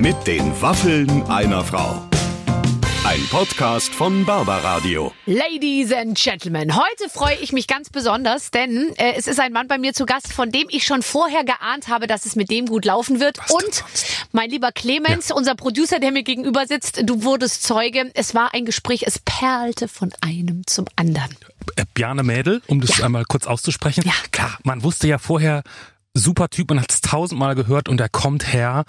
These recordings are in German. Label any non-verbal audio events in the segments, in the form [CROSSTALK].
Mit den Waffeln einer Frau. Ein Podcast von Barbaradio. Ladies and Gentlemen, heute freue ich mich ganz besonders, denn äh, es ist ein Mann bei mir zu Gast, von dem ich schon vorher geahnt habe, dass es mit dem gut laufen wird. Was Und mein lieber Clemens, unser Producer, der mir gegenüber sitzt, du wurdest Zeuge. Es war ein Gespräch, es perlte von einem zum anderen. Äh, Bjarne Mädel, um das Ja. einmal kurz auszusprechen. Ja. Klar, man wusste ja vorher, super Typ, man hat es tausendmal gehört und er kommt her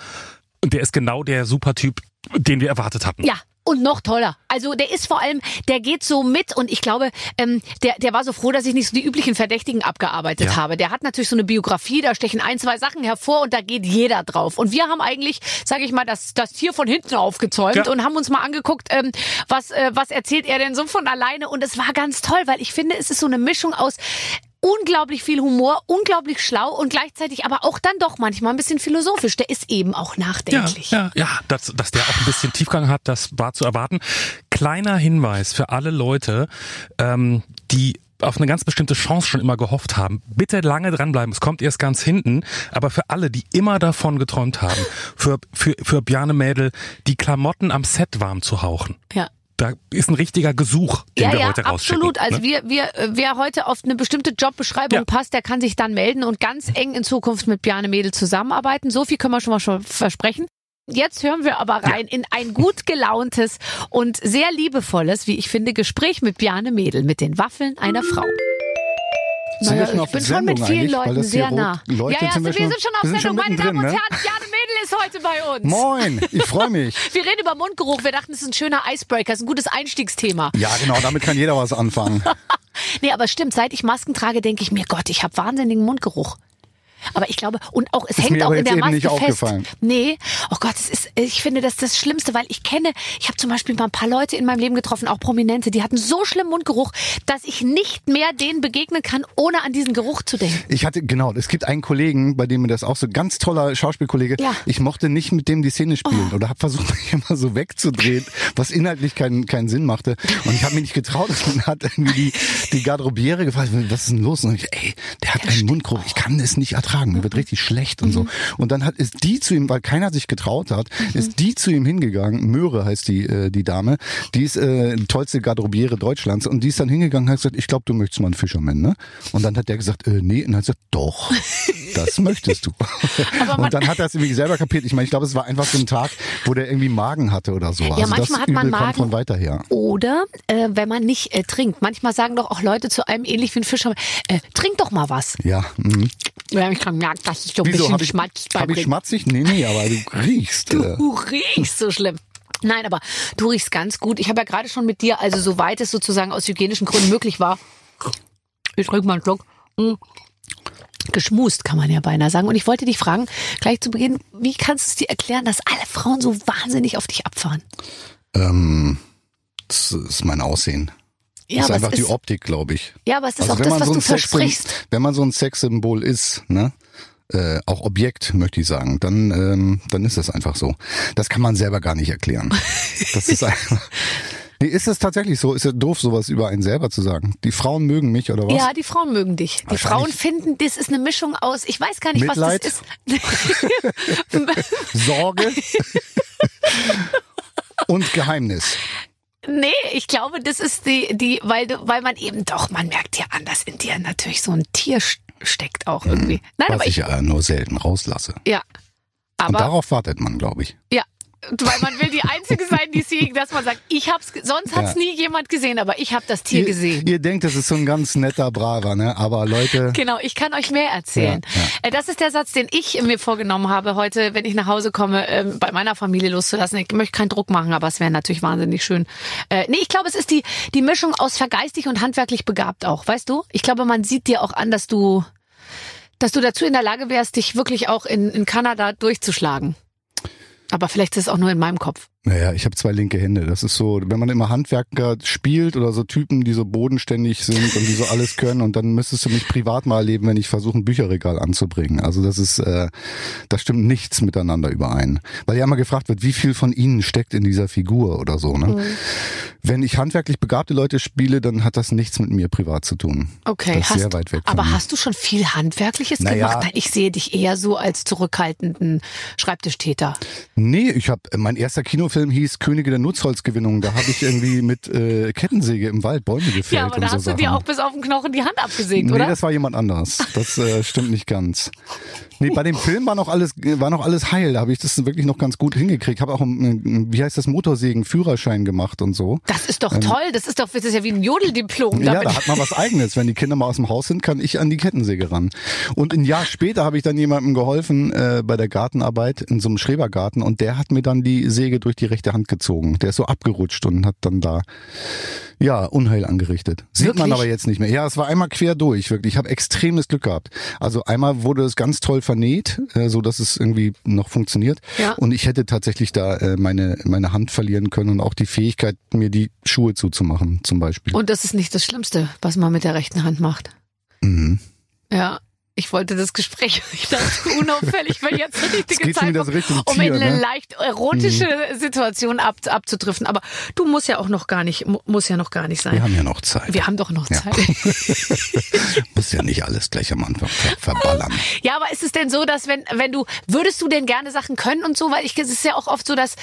und der ist genau der super Typ, den wir erwartet hatten. Ja. Und noch toller. Also der ist vor allem, der geht so mit und ich glaube, ähm, der, der war so froh, dass ich nicht so die üblichen Verdächtigen abgearbeitet Ja. habe. Der hat natürlich so eine Biografie, da stechen ein, zwei Sachen hervor und da geht jeder drauf. Und wir haben eigentlich, sage ich mal, das, das Tier von hinten aufgezäumt Ja. und haben uns mal angeguckt, ähm, was, äh, was erzählt er denn so von alleine. Und es war ganz toll, weil ich finde, es ist so eine Mischung aus unglaublich viel Humor, unglaublich schlau und gleichzeitig aber auch dann doch manchmal ein bisschen philosophisch. Der ist eben auch Ja, nachdenklich. ja, ja dass, dass der auch ein bisschen Tiefgang hat, das war zu erwarten. Kleiner Hinweis für alle Leute, ähm, die auf eine ganz bestimmte Chance schon immer gehofft haben. Bitte lange dranbleiben. Es kommt erst ganz hinten. Aber für alle, die immer davon geträumt haben, für, für, für Bjarne Mädel, die Klamotten am Set warm zu hauchen. ja. Da ist ein richtiger Gesuch, den Ja, wir ja, heute rausschicken. absolut. Also ne? wir, wir, äh, wer heute auf eine bestimmte Jobbeschreibung Ja. passt, der kann sich dann melden und ganz eng in Zukunft mit Bjarne Mädel zusammenarbeiten. So viel können wir schon mal schon versprechen. Jetzt hören wir aber rein in ein gut gelauntes und sehr liebevolles, wie ich finde, Gespräch mit Bjarne Mädel, mit den Waffeln einer Frau. Sind wir schon ich auf bin schon mit vielen Leuten sehr nah. leuchtet, ja, ja, sind wir wir schon- sind schon auf Sendung. Meine Damen und mittendrin, Herren, Mädel ist heute bei uns. Moin, ich freue mich. [LAUGHS] Wir reden über Mundgeruch. Wir dachten, es ist ein schöner Icebreaker, es ist ein gutes Einstiegsthema. Ja, genau, damit kann jeder was anfangen. [LAUGHS] Nee, aber stimmt, seit ich Masken trage, denke ich mir, Gott, ich habe wahnsinnigen Mundgeruch. Aber ich glaube, und auch, es Ist hängt auch in der Maske nicht fest. aufgefallen. Nee, oh Gott, es ist, ich finde das ist das Schlimmste, weil ich kenne, ich habe zum Beispiel mal ein paar Leute in meinem Leben getroffen, auch Prominente, die hatten so schlimmen Mundgeruch, dass ich nicht mehr denen begegnen kann, ohne an diesen Geruch zu denken. Ich hatte, genau, es gibt einen Kollegen, bei dem mir das auch so ganz toller Schauspielkollege, Ja. ich mochte nicht mit dem die Szene spielen oder habe versucht, [LAUGHS] mich immer so wegzudrehen, was inhaltlich keinen, keinen Sinn machte. Und ich habe mich nicht getraut und dann hat irgendwie die, die Garderobiere gefragt, was ist denn los? Und ich, ey, der hat einen Mundgeruch, ich kann es nicht ertragen, mir wird richtig schlecht und so. Und dann hat ist die zu ihm, weil keiner sich getraut hat, ist die zu ihm hingegangen, Möhre heißt die, äh, die Dame, die ist äh, die tollste Garderobiere Deutschlands und die ist dann hingegangen und hat gesagt, ich glaube, du möchtest mal einen Fisherman, ne? Und dann hat der gesagt, äh, nee, und hat gesagt, doch, [LAUGHS] das möchtest du. [LAUGHS] und dann hat er es irgendwie selber kapiert. Ich meine, ich glaube, es war einfach so ein Tag, wo der irgendwie Magen hatte oder so. also manchmal hat man Übel Magen. von weiter her. Oder äh, wenn man nicht äh, trinkt. Manchmal sagen doch auch Leute zu einem ähnlich wie ein Fischer, äh, trink doch mal was. Ja. Mhm. Ja, ich kann merken, dass ich so ein Wieso bisschen habe ich, schmatzt hab ich schmatzig? Nee, nee, aber du [LAUGHS] riechst. Äh. Du riechst so schlimm. Nein, aber du riechst ganz gut. Ich habe ja gerade schon mit dir, also soweit es sozusagen aus hygienischen Gründen möglich war, ich trinke mal einen Schluck, mm, geschmust, kann man ja beinahe sagen. Und ich wollte dich fragen, gleich zu Beginn, wie kannst du es dir erklären, dass alle Frauen so wahnsinnig auf dich abfahren? Ähm, das ist mein Aussehen. Ja, das ist einfach es die ist, Optik, glaube ich. ja, aber es ist Also auch das, was so du Sex- versprichst. Wenn man so ein Sexsymbol ist, ne? Äh, auch Objekt, möchte ich sagen, dann, ähm, dann ist das einfach so. Das kann man selber gar nicht erklären. Das ist einfach. [LAUGHS] Nee, ist es tatsächlich so? Ist ja doof, sowas über einen selber zu sagen. Die Frauen mögen mich oder was? Ja, die Frauen mögen dich. Die Frauen finden, das ist eine Mischung aus, ich weiß gar nicht, Mitleid? was das ist. [LAUGHS] [LAUGHS] Sorge und Geheimnis. Nee, ich glaube, das ist die, die, weil du, weil man eben doch, man merkt ja an, dass in dir natürlich so ein Tier st- steckt auch irgendwie. Nein, Was aber ich ich, ja nur selten rauslasse. ja. Und Aber, darauf wartet man, glaube ich. ja. Weil man will die Einzige sein, die es je, dass man sagt, ich hab's, sonst hat's Ja. nie jemand gesehen, aber ich habe das Tier gesehen. Ihr denkt, das ist so ein ganz netter, braver, ne? Aber Leute, Genau, ich kann euch mehr erzählen. Ja, Äh, Das ist der Satz, den ich mir vorgenommen habe, heute, wenn ich nach Hause komme, ähm, bei meiner Familie loszulassen. Ich möchte keinen Druck machen, aber es wäre natürlich wahnsinnig schön. Äh, Nee, ich glaube, es ist die, die Mischung aus vergeistig und handwerklich begabt auch, weißt du? Ich glaube, man sieht dir auch an, dass du, dass du dazu in der Lage wärst, dich wirklich auch in, in Kanada durchzuschlagen. Aber vielleicht ist es auch nur in meinem Kopf. Naja, ich habe zwei linke Hände. Das ist so, wenn man immer Handwerker spielt oder so Typen, die so bodenständig sind und die so alles können und dann müsstest du mich privat mal erleben, wenn ich versuche, ein Bücherregal anzubringen. Also das ist, äh, das stimmt nichts miteinander überein. Weil ja immer gefragt wird, wie viel von ihnen steckt in dieser Figur oder so. Ne? Mhm. Wenn ich handwerklich begabte Leute spiele, dann hat das nichts mit mir privat zu tun. Okay, das ist sehr weit weg. aber mir. hast du schon viel Handwerkliches Naja. gemacht? Ich sehe dich eher so als zurückhaltenden Schreibtischtäter. Nee, ich habe mein erster Kinofilm hieß Könige der Nutzholzgewinnung. Da habe ich irgendwie mit äh, Kettensäge im Wald Bäume gefällt Ja, aber da so hast du Sachen. dir auch bis auf den Knochen die Hand abgesägt, Nee, oder? das war jemand anders. Das äh, stimmt nicht ganz. Nee, bei dem Film war noch alles war noch alles heil. Da habe ich das wirklich noch ganz gut hingekriegt. Habe auch einen, wie heißt das Motorsägen Führerschein gemacht und so. Das ist doch toll. Das ist doch, das ist ja wie ein Jodeldiplom. Ähm, Ja, da hat man was eigenes. Wenn die Kinder mal aus dem Haus sind, kann ich an die Kettensäge ran. Und ein Jahr später habe ich dann jemandem geholfen äh, bei der Gartenarbeit in so einem Schrebergarten und der hat mir dann die Säge durch die rechte Hand gezogen. Der ist so abgerutscht und hat dann da ja Unheil angerichtet. Sieht man Wirklich? aber jetzt nicht mehr. Ja, es war einmal quer durch, wirklich. Ich habe extremes Glück gehabt. Also einmal wurde es ganz toll vernäht, äh, so dass es irgendwie noch funktioniert. Ja. Und ich hätte tatsächlich da äh, meine meine Hand verlieren können und auch die Fähigkeit, mir die Schuhe zuzumachen, zum Beispiel. Und das ist nicht das Schlimmste, was man mit der rechten Hand macht. Mhm. Ja. Ich wollte das Gespräch, [LAUGHS] ich dachte unauffällig, weil jetzt der richtige Zeitpunkt, Richtung um in eine ne? leicht erotische Situation ab, abzudriften. Aber du musst ja auch noch gar nicht, mu- muss ja noch gar nicht sein. Wir haben ja noch Zeit. Wir haben doch noch Ja. Zeit. [LAUGHS] Muss ja nicht alles gleich am Anfang ver verballern. [LAUGHS] Ja, aber ist es denn so, dass wenn wenn du würdest du denn gerne Sachen können und so, weil ich es ist ja auch oft so, dass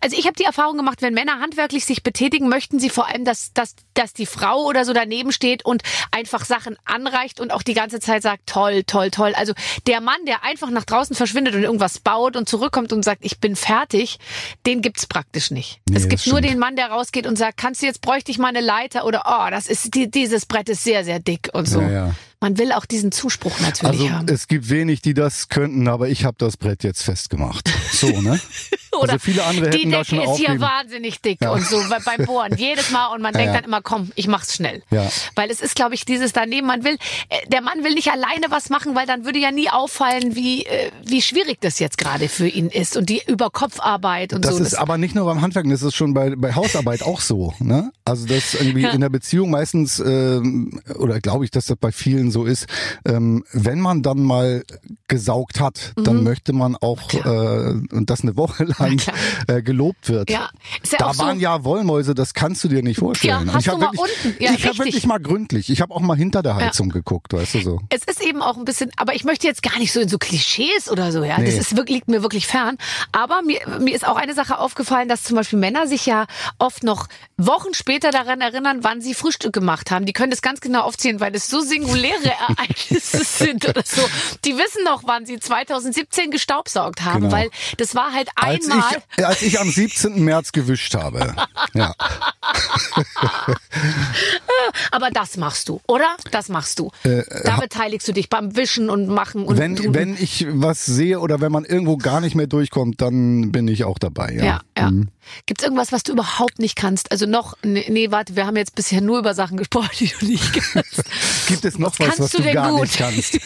also ich habe die Erfahrung gemacht, wenn Männer handwerklich sich betätigen, möchten sie vor allem, dass dass dass die Frau oder so daneben steht und einfach Sachen anreicht und auch die ganze Zeit sagt toll, toll, toll. Also der Mann, der einfach nach draußen verschwindet und irgendwas baut und zurückkommt und sagt, ich bin fertig, den gibt's praktisch nicht. Nee, es gibt nur den Mann, der rausgeht und sagt, kannst du jetzt bräuchte ich mal eine Leiter oder oh, das ist die, dieses Brett ist sehr sehr dick und so. Ja, ja. Man will auch diesen Zuspruch natürlich Also haben. es gibt wenig, die das könnten, aber ich habe das Brett jetzt festgemacht. So, ne? [LAUGHS] Oder also viele andere die hätten da Decke schon ist hier wahnsinnig dick und so bei- beim [LAUGHS] Bohren jedes Mal und man denkt ja. dann immer, komm, ich mach's schnell. Ja. Weil es ist, glaube ich, dieses daneben, man will, äh, der Mann will nicht alleine was machen, weil dann würde ja nie auffallen, wie, äh, wie schwierig das jetzt gerade für ihn ist und die Überkopfarbeit und Das so. ist aber nicht nur beim Handwerken, das ist schon bei, bei Hausarbeit auch so. Ne? Also das irgendwie Ja. in der Beziehung meistens, ähm, oder glaube ich, dass das bei vielen so ist, ähm, wenn man dann mal gesaugt hat, dann möchte man auch, äh, und das eine Woche lang äh, gelobt wird. Ja, ja da auch so- waren ja Wollmäuse, das kannst du dir nicht vorstellen. Ja, hast ich hab mal wirklich, unten? Ja, ich habe richtig. wirklich mal gründlich. Ich habe auch mal hinter der Heizung geguckt, weißt du so. es ist eben auch ein bisschen, aber ich möchte jetzt gar nicht so in so Klischees oder so, ja. Das Nee. ist wirklich, liegt mir wirklich fern. Aber mir, mir ist auch eine Sache aufgefallen, dass zum Beispiel Männer sich ja oft noch Wochen später daran erinnern, wann sie Frühstück gemacht haben. Die können das ganz genau aufzählen, weil das so singuläre [LAUGHS] Ereignisse sind oder so. Die wissen noch, wann sie 2017 gestaubsaugt haben, Genau. weil das war halt Als einmal. ich, als ich am 17. März gewischt habe. Ja. [LAUGHS] Aber das machst du, oder? Das machst du. da beteiligst du dich beim Wischen und Machen und Äh, Wenn, tun. wenn ich was sehe oder wenn man irgendwo gar nicht mehr durchkommt, dann bin ich auch dabei. Ja. Ja, ja. Mhm. Gibt's irgendwas, was du überhaupt nicht kannst? Also noch, nee, nee, warte, wir haben jetzt bisher nur über Sachen gesprochen, die du nicht kannst. [LAUGHS] Gibt es noch Was was, was du du, gar gut? nicht kannst?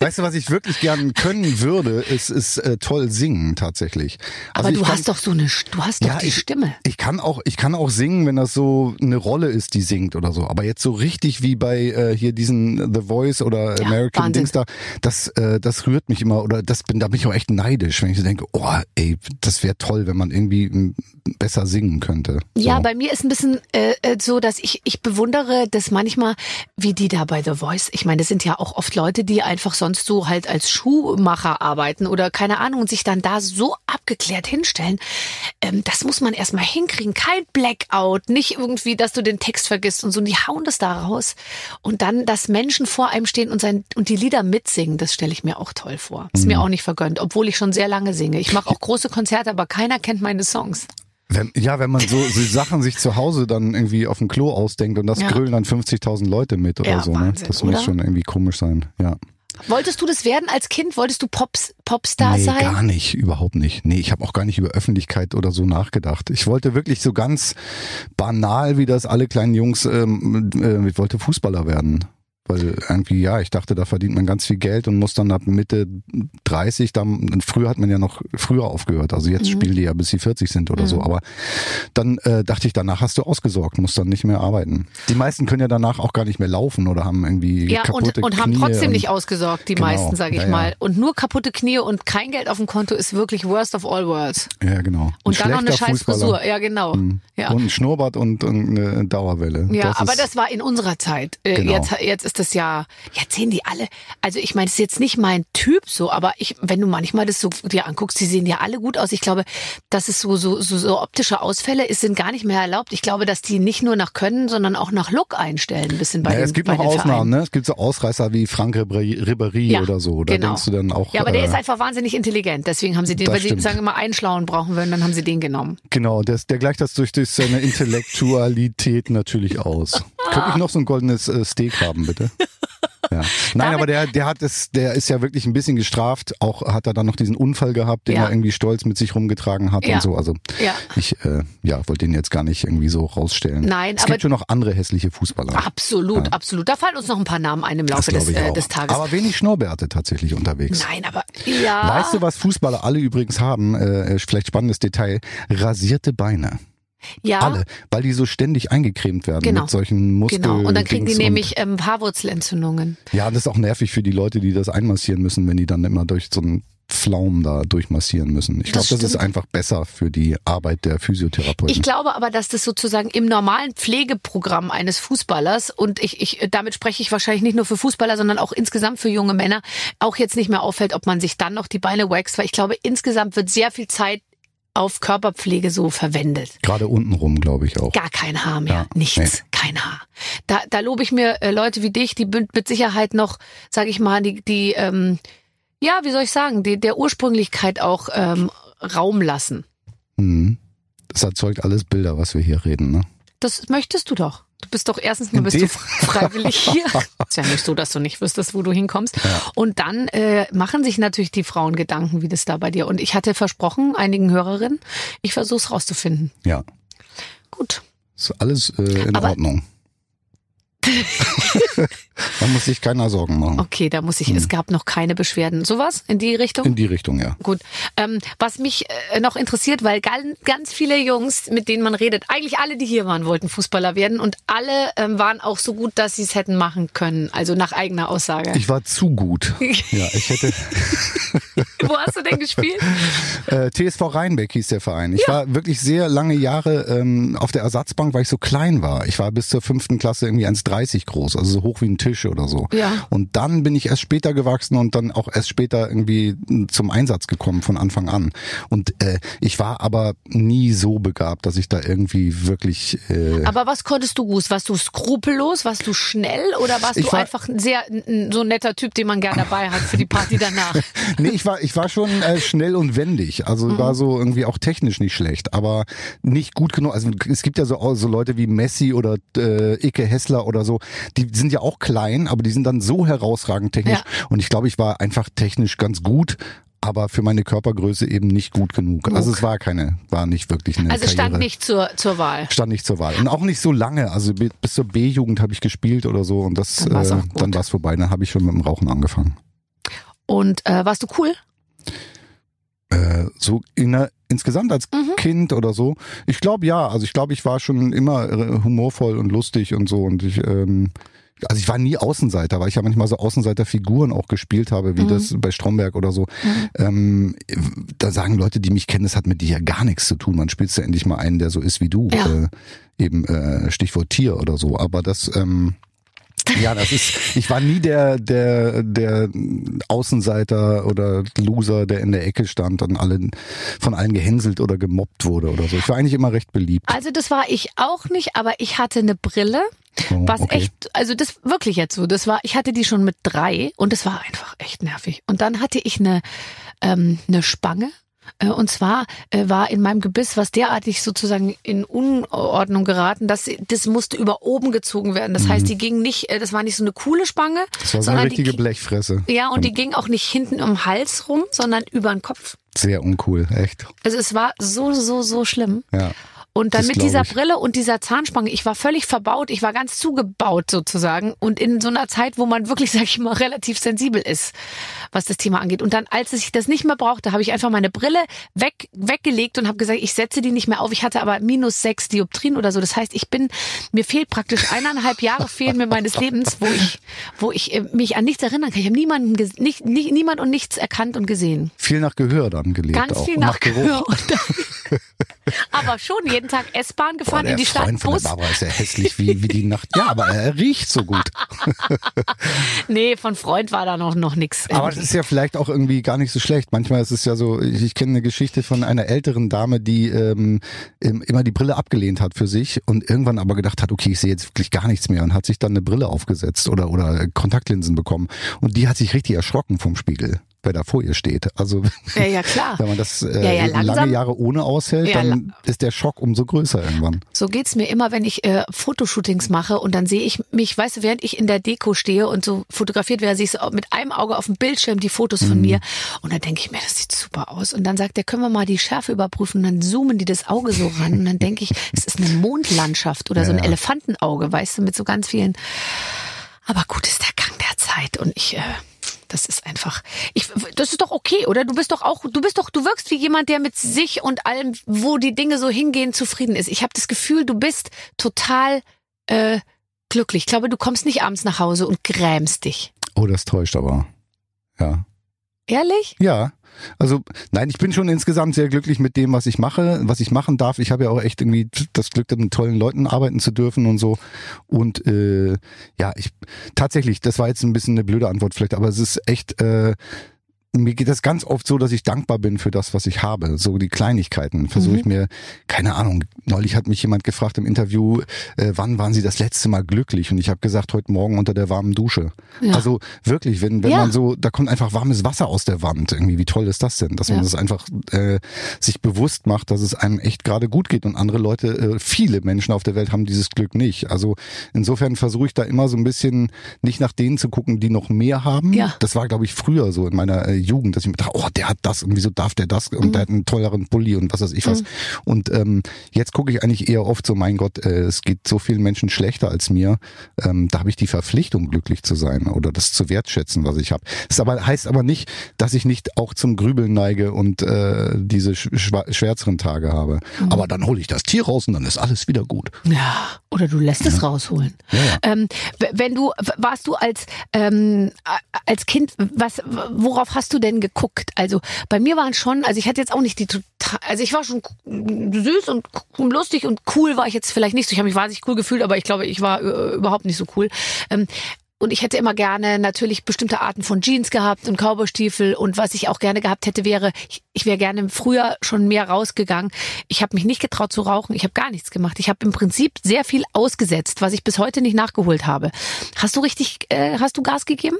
Weißt du, was ich wirklich gern können würde, ist, ist äh, toll singen tatsächlich. Also Aber du kann, hast doch so eine, du hast doch ja, die ich, Stimme. Ich kann auch, ich kann auch singen, wenn das so eine Rolle ist, die singt oder so. Aber jetzt so richtig wie bei äh, hier diesen The Voice oder Ja, American Wahnsinn. Dings da, das, äh, das rührt mich immer oder das bin, da bin ich auch echt neidisch, wenn ich so denke, oh, ey, das wäre toll, wenn man irgendwie m, besser singen könnte. Ja, so. bei mir ist ein bisschen äh, äh, so, dass ich ich bewundere das manchmal, wie die da bei The Voice. Ich meine, das sind ja auch oft Leute, die einfach sonst so halt als Schuhmacher arbeiten oder keine Ahnung und sich dann da so abgeklärt hinstellen. Ähm, das muss man erstmal hinkriegen. Kein Blackout, nicht irgendwie, dass du den Text vergisst und so. Und die hauen das da raus. Und dann, dass Menschen vor einem stehen und sein und die Lieder mitsingen, das stelle ich mir auch toll vor. Ist mir auch nicht vergönnt, obwohl ich schon sehr lange singe. Ich mache auch große Konzerte, aber keiner kennt meine Songs. Wenn, ja, wenn man so, so Sachen sich zu Hause dann irgendwie auf dem Klo ausdenkt und das Ja. grölen dann 50.000 Leute mit oder Ja, so. Ne? Wahnsinn, Das oder? muss schon irgendwie komisch sein. Ja. Wolltest du das werden als Kind? Wolltest du Pops, Popstar nee, sein? gar nicht, überhaupt nicht. Nee, ich habe auch gar nicht über Öffentlichkeit oder so nachgedacht. Ich wollte wirklich so ganz banal, wie das alle kleinen Jungs, ähm, äh, ich wollte Fußballer werden. Weil irgendwie, ja, ich dachte, da verdient man ganz viel Geld und muss dann ab Mitte 30, dann, früher hat man ja noch früher aufgehört. Also jetzt spielen die ja bis sie 40 sind oder so. Aber dann äh, dachte ich, danach hast du ausgesorgt, musst dann nicht mehr arbeiten. Die meisten können ja danach auch gar nicht mehr laufen oder haben irgendwie Ja, und, kaputte und haben Knie trotzdem und- nicht ausgesorgt, die Genau, meisten, sage ich ja, mal. Und nur kaputte Knie und kein Geld auf dem Konto ist wirklich worst of all worlds. Ja, genau. Ein Und dann noch eine scheiß. Frisur. Ja, genau. Ja. Und ein Schnurrbart und, und eine Dauerwelle. Ja, das aber ist, das war in unserer Zeit. Äh, Genau. Jetzt, jetzt ist das ja, jetzt sehen die alle, also ich meine, es ist jetzt nicht mein Typ so, aber ich, wenn du manchmal das so dir anguckst, die sehen ja alle gut aus. Ich glaube, dass es so, so, so, so optische Ausfälle ist, sind gar nicht mehr erlaubt. Ich glaube, dass die nicht nur nach Können, sondern auch nach Look einstellen, ein bisschen bei ja, den es gibt noch Ausnahmen, Vereinen. ne? Es gibt so Ausreißer wie Frank Ribéry Ja, oder so. Da genau. denkst du dann auch. Ja, aber der äh, ist einfach wahnsinnig intelligent. Deswegen haben sie den, weil sie sagen immer einen Schlauen brauchen würden, dann haben sie den genommen. Genau, der, der gleicht das durch, durch seine Intellektualität natürlich aus. Könnte ich noch so ein goldenes äh, Steak haben, bitte? [LAUGHS] Ja. Nein, Damit- aber der, der hat es, der ist ja wirklich ein bisschen gestraft. Auch hat er dann noch diesen Unfall gehabt, den Ja. er irgendwie stolz mit sich rumgetragen hat Ja. und so. Also Ja. ich äh, ja, wollte den jetzt gar nicht irgendwie so rausstellen. Nein, es aber- gibt schon noch andere hässliche Fußballer. Absolut, absolut. Da fallen uns noch ein paar Namen ein im Laufe des, äh, des Tages. Aber wenig Schnurrbärte tatsächlich unterwegs. Nein, aber ja. Weißt du, was Fußballer alle übrigens haben? Äh, vielleicht spannendes Detail. Rasierte Beine. Ja. Alle. Weil die so ständig eingecremt werden Genau. mit solchen Muskeln. Genau, und dann kriegen die nämlich ähm, Haarwurzelentzündungen. Ja, das ist auch nervig für die Leute, die das einmassieren müssen, wenn die dann immer durch so einen Pflaumen da durchmassieren müssen. Ich glaube, Das das, ist einfach besser für die Arbeit der Physiotherapeuten. Ich glaube aber, dass das sozusagen im normalen Pflegeprogramm eines Fußballers und ich, ich damit spreche ich wahrscheinlich nicht nur für Fußballer, sondern auch insgesamt für junge Männer auch jetzt nicht mehr auffällt, ob man sich dann noch die Beine wächst, weil ich glaube, insgesamt wird sehr viel Zeit auf Körperpflege so verwendet. Gerade untenrum, glaube ich auch. Gar kein Haar mehr, Ja, nichts, nee. kein Haar. Da, da lobe ich mir äh, Leute wie dich, die mit mit Sicherheit noch, sage ich mal, die, die ähm, ja, wie soll ich sagen, die, der Ursprünglichkeit auch ähm, Raum lassen. Mhm. Das erzeugt alles Bilder, was wir hier reden. Ne? Das möchtest du doch. Du bist doch erstens mal bist du [LAUGHS] freiwillig hier. [LAUGHS] Ist ja nicht so, dass du nicht wüsstest, wo du hinkommst. Und dann äh, machen sich natürlich die Frauen Gedanken, wie das da bei dir. Und ich hatte versprochen, einigen Hörerinnen, ich versuche es rauszufinden. Ja, Gut. ist alles äh, in Aber- Ordnung. [LAUGHS] da muss sich keiner Sorgen machen. Okay, da muss ich, es gab noch keine Beschwerden. Sowas in die Richtung? Hm. In die Richtung, ja. Gut. Ähm, was mich äh, noch interessiert, weil ganz, ganz viele Jungs, mit denen man redet, eigentlich alle, die hier waren, wollten Fußballer werden und alle ähm, waren auch so gut, dass sie es hätten machen können. Also nach eigener Aussage. Ich war zu gut. [LAUGHS] Ja, ich hätte [LAUGHS] [LAUGHS] Wo hast du denn gespielt? äh, TSV Rheinbeck hieß der Verein. Ich war wirklich sehr lange Jahre ähm, auf der Ersatzbank, weil ich so klein war. Ich war bis zur fünften Klasse irgendwie 1,30 groß, also so hoch wie ein Tisch oder so. Ja. Und dann bin ich erst später gewachsen und dann auch erst später irgendwie zum Einsatz gekommen von Anfang an. Und äh, ich war aber nie so begabt, dass ich da irgendwie wirklich äh, Aber was konntest du gut? Warst du skrupellos? Warst du schnell? Oder warst Ich du war- einfach ein sehr so ein netter Typ, den man gern dabei hat für die Party danach? [LAUGHS] Nee, ich war, ich war schon äh, schnell und wendig. Also Mhm. war so irgendwie auch technisch nicht schlecht, aber nicht gut genug. Also es gibt ja so, so Leute wie Messi oder äh, Icke Hessler oder so, die sind ja auch klein, aber die sind dann so herausragend technisch. Ja. Und ich glaube, ich war einfach technisch ganz gut. Aber für meine Körpergröße eben nicht gut genug. Also es war keine, war nicht wirklich eine Also es stand Karriere. nicht zur, zur Wahl. stand nicht zur Wahl. Und auch nicht so lange. Also bi- bis zur B-Jugend habe ich gespielt oder so und das Dann äh, war es vorbei. Dann habe ich schon mit dem Rauchen angefangen. Und äh, warst du cool? Äh, so in der, insgesamt als Mhm. Kind oder so. Ich glaube ja. Also ich glaube, ich war schon immer äh, humorvoll und lustig und so. Und ich, ähm, also ich war nie Außenseiter, weil ich ja manchmal so Außenseiterfiguren auch gespielt habe, wie Mhm. das bei Stromberg oder so. Ähm, da sagen Leute, die mich kennen, das hat mit dir ja gar nichts zu tun. Man spielst ja endlich mal einen, der so ist wie du. Ja. Äh, eben äh, Stichwort Tier oder so. Aber das ähm, ja, das ist, ich war nie der, der, der Außenseiter oder Loser, der in der Ecke stand und alle, von allen gehänselt oder gemobbt wurde oder so. Ich war eigentlich immer recht beliebt. Also das war ich auch nicht, aber ich hatte eine Brille, Oh, was okay. echt, also das wirklich jetzt so, das war, ich hatte die schon mit drei und das war einfach echt nervig. Und dann hatte ich eine, ähm, eine Spange. Äh, Und zwar äh, war in meinem Gebiss was derartig sozusagen in Unordnung geraten, dass das musste über oben gezogen werden. Das heißt, die ging nicht, äh, das war nicht so eine coole Spange, Mhm. Das war so eine richtige die, Blechfresse. ja, und die ging auch nicht hinten um den Hals rum, sondern über den Kopf. Sehr uncool, echt. Also es war so, so, so schlimm. Ja. Und dann Das mit dieser ich. Brille und dieser Zahnspange, ich war völlig verbaut, ich war ganz zugebaut sozusagen. Und in so einer Zeit, wo man wirklich, [LAUGHS] sag ich mal, relativ sensibel ist, was das Thema angeht. Und dann, als ich das nicht mehr brauchte, habe ich einfach meine Brille weg, weggelegt und habe gesagt, ich setze die nicht mehr auf. Ich hatte aber minus sechs Dioptrien oder so. Das heißt, ich bin, mir fehlt praktisch eineinhalb Jahre fehlen mir meines Lebens, wo ich, wo ich äh, mich an nichts erinnern kann. Ich habe niemanden, nicht, nicht, niemand und nichts erkannt und gesehen. Viel nach Gehör dann gelebt Ganz auch. viel und nach Geruch. Gehör. [LAUGHS] Aber schon jeden Tag S-Bahn Boah, gefahren der in die Stadt, Freund von der Bus. Barbara ist ja hässlich wie, wie die Nacht. Ja, aber er riecht so gut. [LAUGHS] Nee, von Freund war da noch, noch nix. Aber das ist ja vielleicht auch irgendwie gar nicht so schlecht. Manchmal ist es ja so, ich, ich kenne eine Geschichte von einer älteren Dame, die ähm, im- immer die Brille abgelehnt hat für sich und irgendwann aber gedacht hat, okay, ich sehe jetzt wirklich gar nichts mehr und hat sich dann eine Brille aufgesetzt oder, oder Kontaktlinsen bekommen. Und die hat sich richtig erschrocken vom Spiegel, wer da vor ihr steht. Also ja, ja, klar. [LAUGHS] wenn man das äh, Ja, ja, lange Jahre ohne aushält, dann ist der Schock umso größer irgendwann. So geht's mir immer, wenn ich äh, Fotoshootings mache und dann sehe ich mich, weißt du, während ich in der Deko stehe und so fotografiert werde, sehe ich so mit einem Auge auf dem Bildschirm die Fotos Mhm. von mir und dann denke ich mir, das sieht super aus. Und dann sagt der, können wir mal die Schärfe überprüfen und dann zoomen die das Auge so ran und dann denke ich, [LAUGHS] es ist eine Mondlandschaft oder so ein. Elefantenauge, weißt du, mit so ganz vielen. Aber gut ist der Gang der Zeit und ich, äh, das ist einfach, ich, das ist doch okay, oder? Du bist doch auch, du bist doch, du wirkst wie jemand, der mit sich und allem, wo die Dinge so hingehen, zufrieden ist. Ich habe das Gefühl, du bist total äh, glücklich. Ich glaube, du kommst nicht abends nach Hause und grämst dich. Oh, das täuscht aber. Ja. Ehrlich? Ja. Also nein, ich bin schon insgesamt sehr glücklich mit dem, was ich mache, was ich machen darf. Ich habe ja auch echt irgendwie das Glück, mit tollen Leuten arbeiten zu dürfen und so. Und äh, ja, ich tatsächlich, das war jetzt ein bisschen eine blöde Antwort vielleicht, aber es ist echt. Äh, mir geht das ganz oft so, dass ich dankbar bin für das, was ich habe. So die Kleinigkeiten versuche ich mir, keine Ahnung. Neulich hat mich jemand gefragt im Interview, äh, wann waren Sie das letzte Mal glücklich? Und ich habe gesagt, heute Morgen unter der warmen Dusche. Ja. Also wirklich, wenn, wenn Ja. man so, da kommt einfach warmes Wasser aus der Wand. Irgendwie, wie toll ist das denn? Dass man Ja. das einfach äh, sich bewusst macht, dass es einem echt gerade gut geht. Und andere Leute, äh, viele Menschen auf der Welt haben dieses Glück nicht. Also insofern versuche ich da immer so ein bisschen nicht nach denen zu gucken, die noch mehr haben. Ja. Das war, glaube ich, früher so in meiner äh, Jugend, dass ich mir dachte, oh, der hat das und wieso darf der das und Mhm. der hat einen tolleren Pulli und was weiß ich was. Und ähm, jetzt gucke ich eigentlich eher oft so, mein Gott, äh, es geht so vielen Menschen schlechter als mir. Ähm, da habe ich die Verpflichtung, glücklich zu sein oder das zu wertschätzen, was ich habe. Das aber, heißt aber nicht, dass ich nicht auch zum Grübeln neige und äh, diese schwärzeren Tage habe. Mhm. Aber dann hole ich das Tier raus und dann ist alles wieder gut. Ja, oder du lässt es rausholen. Ähm, w- wenn du, warst du als, ähm, als Kind, was, worauf hast du denn geguckt? Also bei mir waren schon, also ich hatte jetzt auch nicht die total, also ich war schon süß und lustig und cool war ich jetzt vielleicht nicht so. Ich habe mich wahnsinnig cool gefühlt, aber ich glaube, ich war äh, überhaupt nicht so cool. Ähm, und ich hätte immer gerne natürlich bestimmte Arten von Jeans gehabt und Cowboystiefel. Und was ich auch gerne gehabt hätte, wäre, ich, ich wäre gerne früher schon mehr rausgegangen. Ich habe mich nicht getraut zu rauchen. Ich habe gar nichts gemacht. Ich habe im Prinzip sehr viel ausgesetzt, was ich bis heute nicht nachgeholt habe. Hast du richtig, äh, hast du Gas gegeben?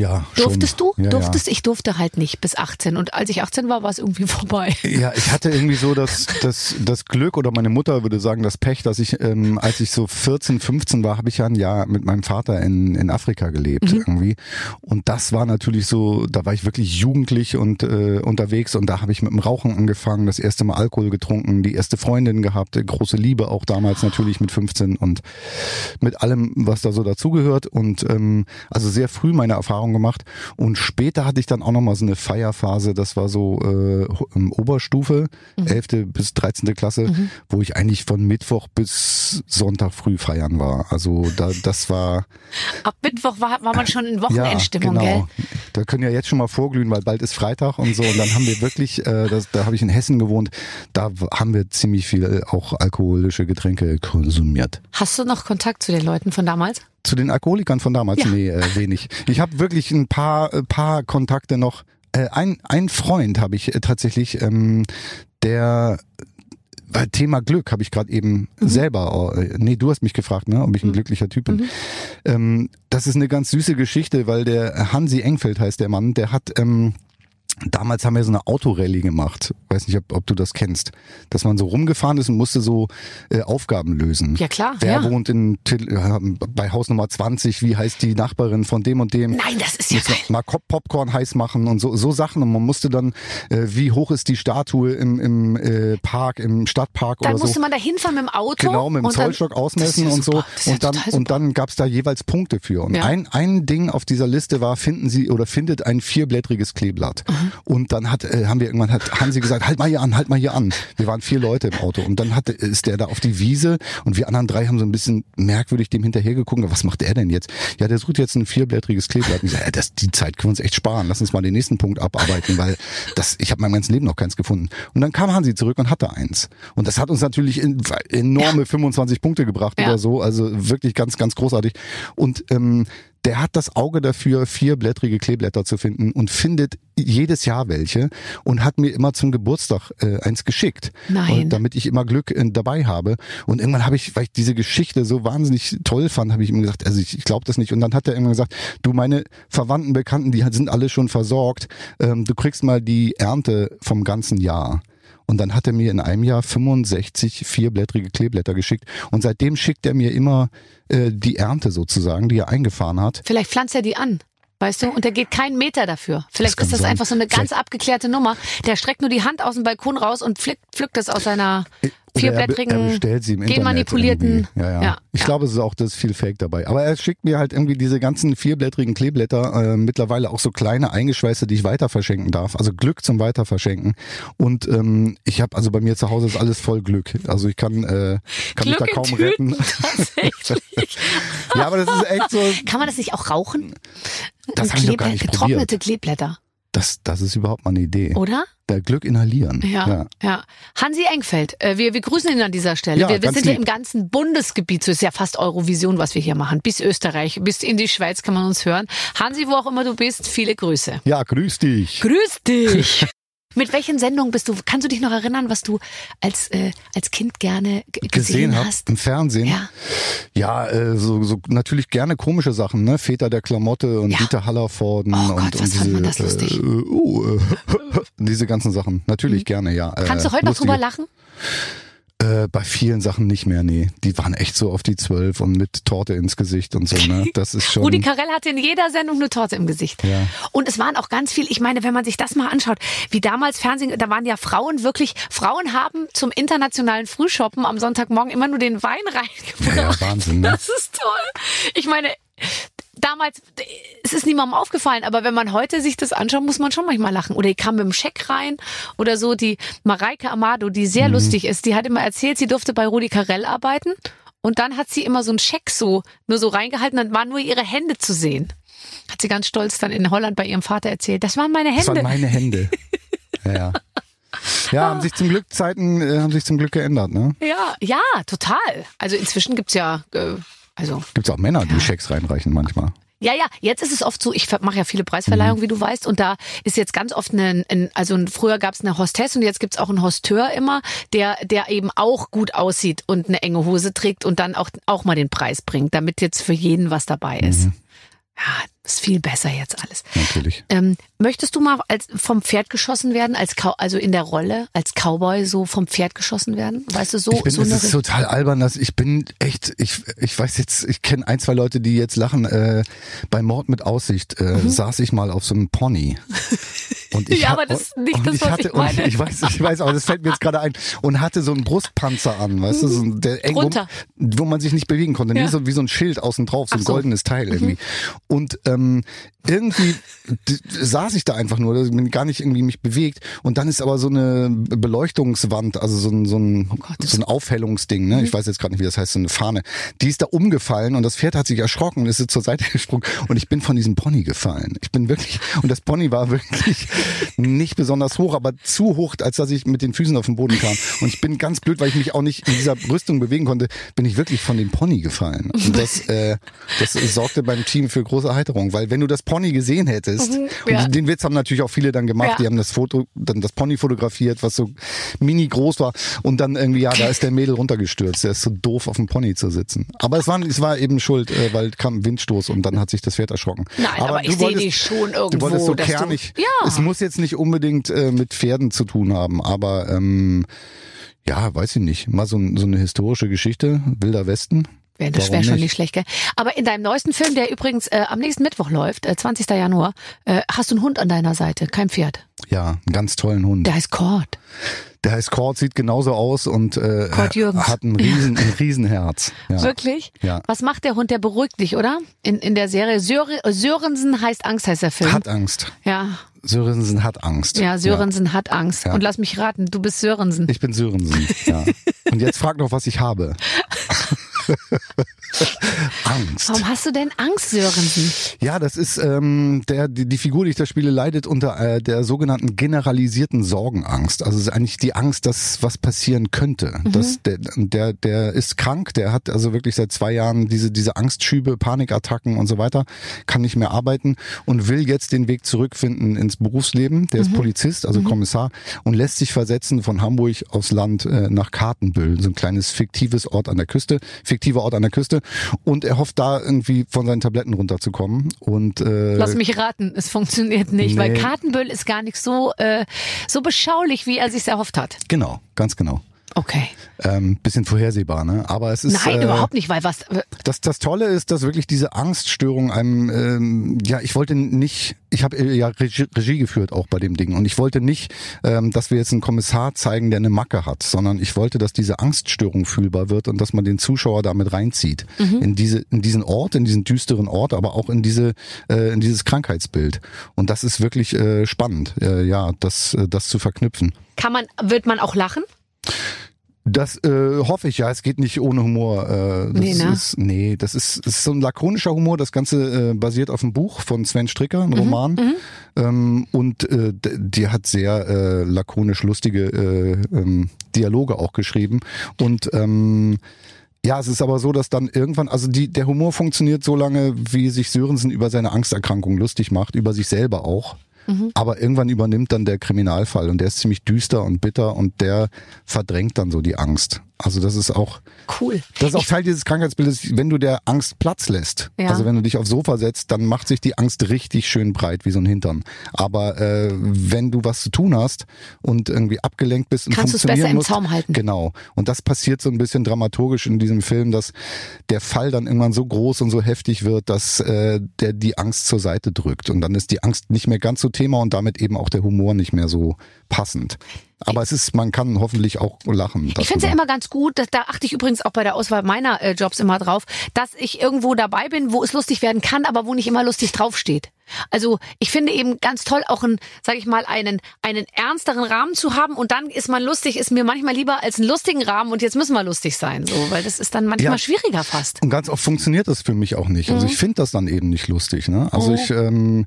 Ja, Durftest schon. du? Ja, Durftest? Ich durfte halt nicht bis 18. Und als ich 18 war, war es irgendwie [LAUGHS] vorbei. Ja, ich hatte irgendwie so das, das, das Glück oder meine Mutter würde sagen das Pech, dass ich, ähm, als ich so 14, 15 war, habe ich ja ein Jahr mit meinem Vater in, in Afrika gelebt irgendwie. Und das war natürlich so, da war ich wirklich jugendlich und äh, unterwegs und da habe ich mit dem Rauchen angefangen, das erste Mal Alkohol getrunken, die erste Freundin gehabt, große Liebe auch damals natürlich mit 15 und mit allem, was da so dazugehört. Und ähm, also sehr früh meine Erfahrung gemacht. Und später hatte ich dann auch nochmal so eine Feierphase, das war so äh, Oberstufe, 11. bis 13. Klasse, wo ich eigentlich von Mittwoch bis Sonntag früh feiern war. Also da, das war Ab Mittwoch war, war man schon in ja, Wochenendstimmung, genau. gell? Da können ja jetzt schon mal vorglühen, weil bald ist Freitag und so. Und dann haben wir wirklich, äh, das, da habe ich in Hessen gewohnt, da haben wir ziemlich viel auch alkoholische Getränke konsumiert. Hast du noch Kontakt zu den Leuten von damals? Zu den Alkoholikern von damals? Ja. Nee, äh, wenig. Ich habe wirklich ein paar, äh, paar Kontakte noch. Äh, ein, ein Freund habe ich äh, tatsächlich, ähm, der weil Thema Glück habe ich gerade eben selber, äh, nee, du hast mich gefragt, ne, ob ich ein glücklicher Typ bin. Ähm, das ist eine ganz süße Geschichte, weil der Hansi Engfeld heißt der Mann, der hat ähm, Damals haben wir so eine Autorallye gemacht. Weiß nicht, ob, ob du das kennst. Dass man so rumgefahren ist und musste so äh, Aufgaben lösen. Ja, klar, Wer ja. wohnt in äh, bei Haus Nummer 20? Wie heißt die Nachbarin von dem und dem? Nein, das ist ja Muss geil. mal Pop- Popcorn heiß machen und so, so Sachen. Und man musste dann, äh, wie hoch ist die Statue im, im äh, Park, im Stadtpark Dann oder musste so. man da hinfahren mit dem Auto. Genau, mit dem und dann- Zollstock ausmessen ja und so. ja Und dann, und dann gab's da jeweils Punkte für. Und ein, ein Ding auf dieser Liste war, finden Sie oder findet ein vierblättriges Kleeblatt. Mhm. Und dann hat, äh, haben wir irgendwann, hat Hansi gesagt, halt mal hier an, halt mal hier an. Wir waren vier Leute im Auto. Und dann hatte, ist der da auf die Wiese und wir anderen drei haben so ein bisschen merkwürdig dem hinterhergeguckt. Was macht der denn jetzt? Ja, der sucht jetzt ein vierblättriges Kleeblatt. Und ich sag, ja, das, die Zeit können wir uns echt sparen. Lass uns mal den nächsten Punkt abarbeiten, weil das, ich habe mein ganzes Leben noch keins gefunden. Und dann kam Hansi zurück und hatte eins. Und das hat uns natürlich in, enorme 25 Punkte gebracht Ja. oder so. Also wirklich ganz, ganz großartig. Und ähm, der hat das Auge dafür, vierblättrige Kleeblätter zu finden und findet jedes Jahr welche und hat mir immer zum Geburtstag äh, eins geschickt. Nein. Und damit ich immer Glück äh, dabei habe. Und irgendwann habe ich, weil ich diese Geschichte so wahnsinnig toll fand, habe ich ihm gesagt, also ich, ich glaube das nicht. Und dann hat er irgendwann gesagt, du meine Verwandten, Bekannten, die sind alle schon versorgt. Ähm, du kriegst mal die Ernte vom ganzen Jahr. Und dann hat er mir in einem Jahr 65 vierblättrige Kleeblätter geschickt. Und seitdem schickt er mir immer äh, die Ernte sozusagen, die er eingefahren hat. Vielleicht pflanzt er die an. Weißt du? Und der geht keinen Meter dafür. Vielleicht kann ist das sein. einfach so eine ganz Vielleicht- abgeklärte Nummer. Der streckt nur die Hand aus dem Balkon raus und pflückt, pflückt das aus seiner er, be- vierblättrigen, er genmanipulierten. Ja, ja. Ja, ich ja. glaube, es ist auch das viel Fake dabei. Aber er schickt mir halt irgendwie diese ganzen vierblättrigen Kleeblätter, äh, mittlerweile auch so kleine eingeschweißte, die ich weiter verschenken darf. Also Glück zum Weiterverschenken. Und ähm, ich habe also bei mir zu Hause ist alles voll Glück. Also ich kann, äh, kann mich Glück da in kaum Tüten, retten. tatsächlich. [LAUGHS] ja, aber das ist echt so. Kann man das nicht auch rauchen? Das habe ich gar nicht Getrocknete probiert. Kleeblätter, Das, das ist überhaupt mal eine Idee. oder? Der Glück inhalieren. Ja, ja. Hansi Engfeld, äh, wir, wir grüßen ihn an dieser Stelle. Ja, wir wir sind ja lieb. im ganzen Bundesgebiet, so ist ja fast Eurovision, was wir hier machen. Bis Österreich, bis in die Schweiz kann man uns hören. Hansi, wo auch immer du bist, viele Grüße. Ja, grüß dich. Grüß dich! [LAUGHS] Mit welchen Sendungen bist du? Kannst du dich noch erinnern, was du als, äh, als Kind gerne gesehen, gesehen hast? im Fernsehen. Ja. Ja, äh, so, so natürlich gerne komische Sachen, ne? Väter der Klamotte und Ja. Dieter Hallervorden Oh und, Gott, und was diese, fand man das lustig? Äh, äh, [LAUGHS] diese ganzen Sachen. Natürlich gerne, ja. Äh, Mhm. Kannst du heute noch drüber lachen? Äh, bei vielen Sachen nicht mehr, nee. Die waren echt so auf die zwölf und mit Torte ins Gesicht und so, ne? [LAUGHS] Das ist schon. Rudi Carell hatte in jeder Sendung eine Torte im Gesicht. Ja. Und es waren auch ganz viel, ich meine, wenn man sich das mal anschaut, wie damals Fernsehen, da waren ja Frauen wirklich, Frauen haben zum internationalen Frühshoppen am Sonntagmorgen immer nur den Wein reingebracht. Ja, Wahnsinn, ne? Das ist toll. Ich meine, damals, es ist niemandem aufgefallen, aber wenn man heute sich das anschaut, muss man schon manchmal lachen. Oder die kam mit dem Scheck rein oder so. Die Mareike Amado, die sehr Mhm. lustig ist, die hat immer erzählt, sie durfte bei Rudi Carell arbeiten. Und dann hat sie immer so einen Scheck so, nur so reingehalten, dann waren nur ihre Hände zu sehen. Hat sie ganz stolz dann in Holland bei ihrem Vater erzählt. Das waren meine Das Hände. waren meine Hände. Ja, ja. Ja, haben sich zum Glück Zeiten, äh, haben sich zum Glück geändert, ne? ja, ja, total. Also inzwischen gibt's ja, äh, also Gibt's auch Männer, die Schecks reinreichen manchmal. Ja, ja, jetzt ist es oft so, ich mache ja viele Preisverleihungen, wie du weißt, und da ist jetzt ganz oft ein, ein also ein, früher gab es eine Hostess und jetzt gibt's auch einen Hosteur immer, der, der eben auch gut aussieht und eine enge Hose trägt und dann auch, auch mal den Preis bringt, damit jetzt für jeden was dabei ist. Ja, ist viel besser jetzt alles. Natürlich. Ähm, möchtest du mal als vom Pferd geschossen werden, als also in der Rolle als Cowboy so vom Pferd geschossen werden? Weißt du so Ich bin, so es eine ist total albern, dass ich bin echt, ich, ich weiß jetzt, ich kenne ein, zwei Leute, die jetzt lachen. Äh, bei Mord mit Aussicht äh, saß ich mal auf so einem Pony. [LAUGHS] Und ich Mhm. Ja, aber das ist nicht das, ich was hatte, ich meine. Ich weiß, ich weiß, aber das fällt mir jetzt gerade ein. Und hatte so einen Brustpanzer an, weißt du, so ein, der eng, wo, wo man sich nicht bewegen konnte. Ja. Nee, so, wie so ein Schild außen drauf, so Ach ein so. Mhm. goldenes Teil irgendwie. Und ähm, irgendwie d- saß ich da einfach nur, dass ich gar nicht irgendwie mich bewegt. Und dann ist aber so eine Beleuchtungswand, also so ein, so ein, Oh Gott. Mhm. so ein Aufhellungsding, ne? Ich weiß jetzt gerade nicht, wie das heißt, so eine Fahne. Die ist da umgefallen und das Pferd hat sich erschrocken und ist zur Seite [LAUGHS] gesprungen und ich bin von diesem Pony gefallen. Ich bin wirklich, und das Pony war wirklich nicht besonders hoch, aber zu hoch, als dass ich mit den Füßen auf den Boden kam. Und ich bin ganz blöd, weil ich mich auch nicht in dieser Rüstung bewegen konnte, bin ich wirklich von dem Pony gefallen. Und das, äh, das sorgte beim Team für große Erheiterung, weil wenn du das Pony gesehen hättest, Mhm, ja. und den Witz haben natürlich auch viele dann gemacht, Ja. die haben das Foto, dann das Pony fotografiert, was so mini groß war und dann irgendwie, ja, da ist der Mädel runtergestürzt. Der ist so doof, auf dem Pony zu sitzen. Aber es war, es war eben schuld, äh, weil kam ein Windstoß und dann hat sich das Pferd erschrocken. Nein, aber ich du seh wolltest- dich schon Du irgendwo, wolltest so dass du- kernig. Ja. Es muss muss jetzt nicht unbedingt äh, mit Pferden zu tun haben, aber ähm, ja, weiß ich nicht. Mal so, so eine historische Geschichte, Wilder Westen. Wär, das wäre schon nicht? schlecht, gell? Aber in deinem neuesten Film, der übrigens äh, am nächsten Mittwoch läuft, äh, 20. Januar, äh, hast du einen Hund an deiner Seite, kein Pferd. Ja, einen ganz tollen Hund. Der heißt Cord. Der heißt Cord, sieht genauso aus und äh, hat ein riesen, ein Riesenherz. Ja. Wirklich? Ja. Was macht der Hund? Der beruhigt dich, oder? In, in der Serie Söre, Sörensen heißt Angst, heißt der Film. Hat Angst. ja, Sörensen hat Angst. ja, Sörensen hat Angst. Ja. Und lass mich raten, du bist Sörensen. Ich bin Sörensen, ja. [LAUGHS] Und jetzt frag noch, was ich habe. [LAUGHS] Angst. Warum hast du denn Angst, Sörensen? Ja, das ist ähm, der die, die Figur, die ich da spiele, leidet unter äh, der sogenannten generalisierten Sorgenangst. Also es ist eigentlich die Angst, dass was passieren könnte. Das, der, der der ist krank, der hat also wirklich seit zwei Jahren diese diese Angstschübe, Panikattacken und so weiter, kann nicht mehr arbeiten und will jetzt den Weg zurückfinden ins Berufsleben. Der ist Polizist, also Kommissar und lässt sich versetzen von Hamburg aufs Land äh, nach Kartenbüll, so ein kleines fiktives Ort an der Küste, fiktiver Ort an der Küste und er hofft da irgendwie von seinen Tabletten runterzukommen und äh, Lass mich raten, es funktioniert nicht, weil Nee. Kartenbüll ist gar nicht so, äh, so beschaulich, wie er sich erhofft hat. genau, ganz genau. Okay. Ähm, bisschen vorhersehbar, ne? Aber es ist Nein, äh, überhaupt nicht, weil was. äh, Das, das Tolle ist, dass wirklich diese Angststörung einem, ähm, ja, ich wollte nicht, ich habe ja Regie, Regie geführt auch bei dem Ding und ich wollte nicht, ähm, dass wir jetzt einen Kommissar zeigen, der eine Macke hat, sondern ich wollte, dass diese Angststörung fühlbar wird und dass man den Zuschauer damit reinzieht in diese, in diesen Ort, in diesen düsteren Ort, aber auch in diese, äh, in dieses Krankheitsbild. Und das ist wirklich äh, spannend, äh, ja, das, äh, das zu verknüpfen. Kann man, wird man auch lachen? Das äh, hoffe ich ja. Es geht nicht ohne Humor. Äh, das Nee, ne? ist, nee, das ist, ist so ein lakonischer Humor. Das Ganze äh, basiert auf einem Buch von Sven Stricker, ein Roman. Ähm, und äh, die hat sehr äh, lakonisch lustige äh, ähm, Dialoge auch geschrieben. Und ähm, ja, es ist aber so, dass dann irgendwann, also die, der Humor funktioniert so lange, wie sich Sörensen über seine Angsterkrankung lustig macht, über sich selber auch. Aber irgendwann übernimmt dann der Kriminalfall und der ist ziemlich düster und bitter und der verdrängt dann so die Angst. Also das ist auch, Cool. das ist auch Teil dieses Krankheitsbildes, wenn du der Angst Platz lässt. Ja. Also wenn du dich aufs Sofa setzt, dann macht sich die Angst richtig schön breit wie so ein Hintern. Aber äh, wenn du was zu tun hast und irgendwie abgelenkt bist und Kannst du es besser im musst, Zaum halten. Genau. Und das passiert so ein bisschen dramaturgisch in diesem Film, dass der Fall dann irgendwann so groß und so heftig wird, dass äh, der die Angst zur Seite drückt. Und dann ist die Angst nicht mehr ganz so Thema und damit eben auch der Humor nicht mehr so passend. Aber es ist, man kann hoffentlich auch lachen. Ich finde es ja immer ganz gut, dass, da achte ich übrigens auch bei der Auswahl meiner äh, Jobs immer drauf, dass ich irgendwo dabei bin, wo es lustig werden kann, aber wo nicht immer lustig draufsteht. Also ich finde eben ganz toll, auch einen, sag ich mal, einen, einen ernsteren Rahmen zu haben und dann ist man lustig, ist mir manchmal lieber als einen lustigen Rahmen und jetzt müssen wir lustig sein, so, weil das ist dann manchmal Ja. schwieriger fast. Und ganz oft funktioniert das für mich auch nicht. Mhm. Also ich finde das dann eben nicht lustig. Ne? Also ich, ähm,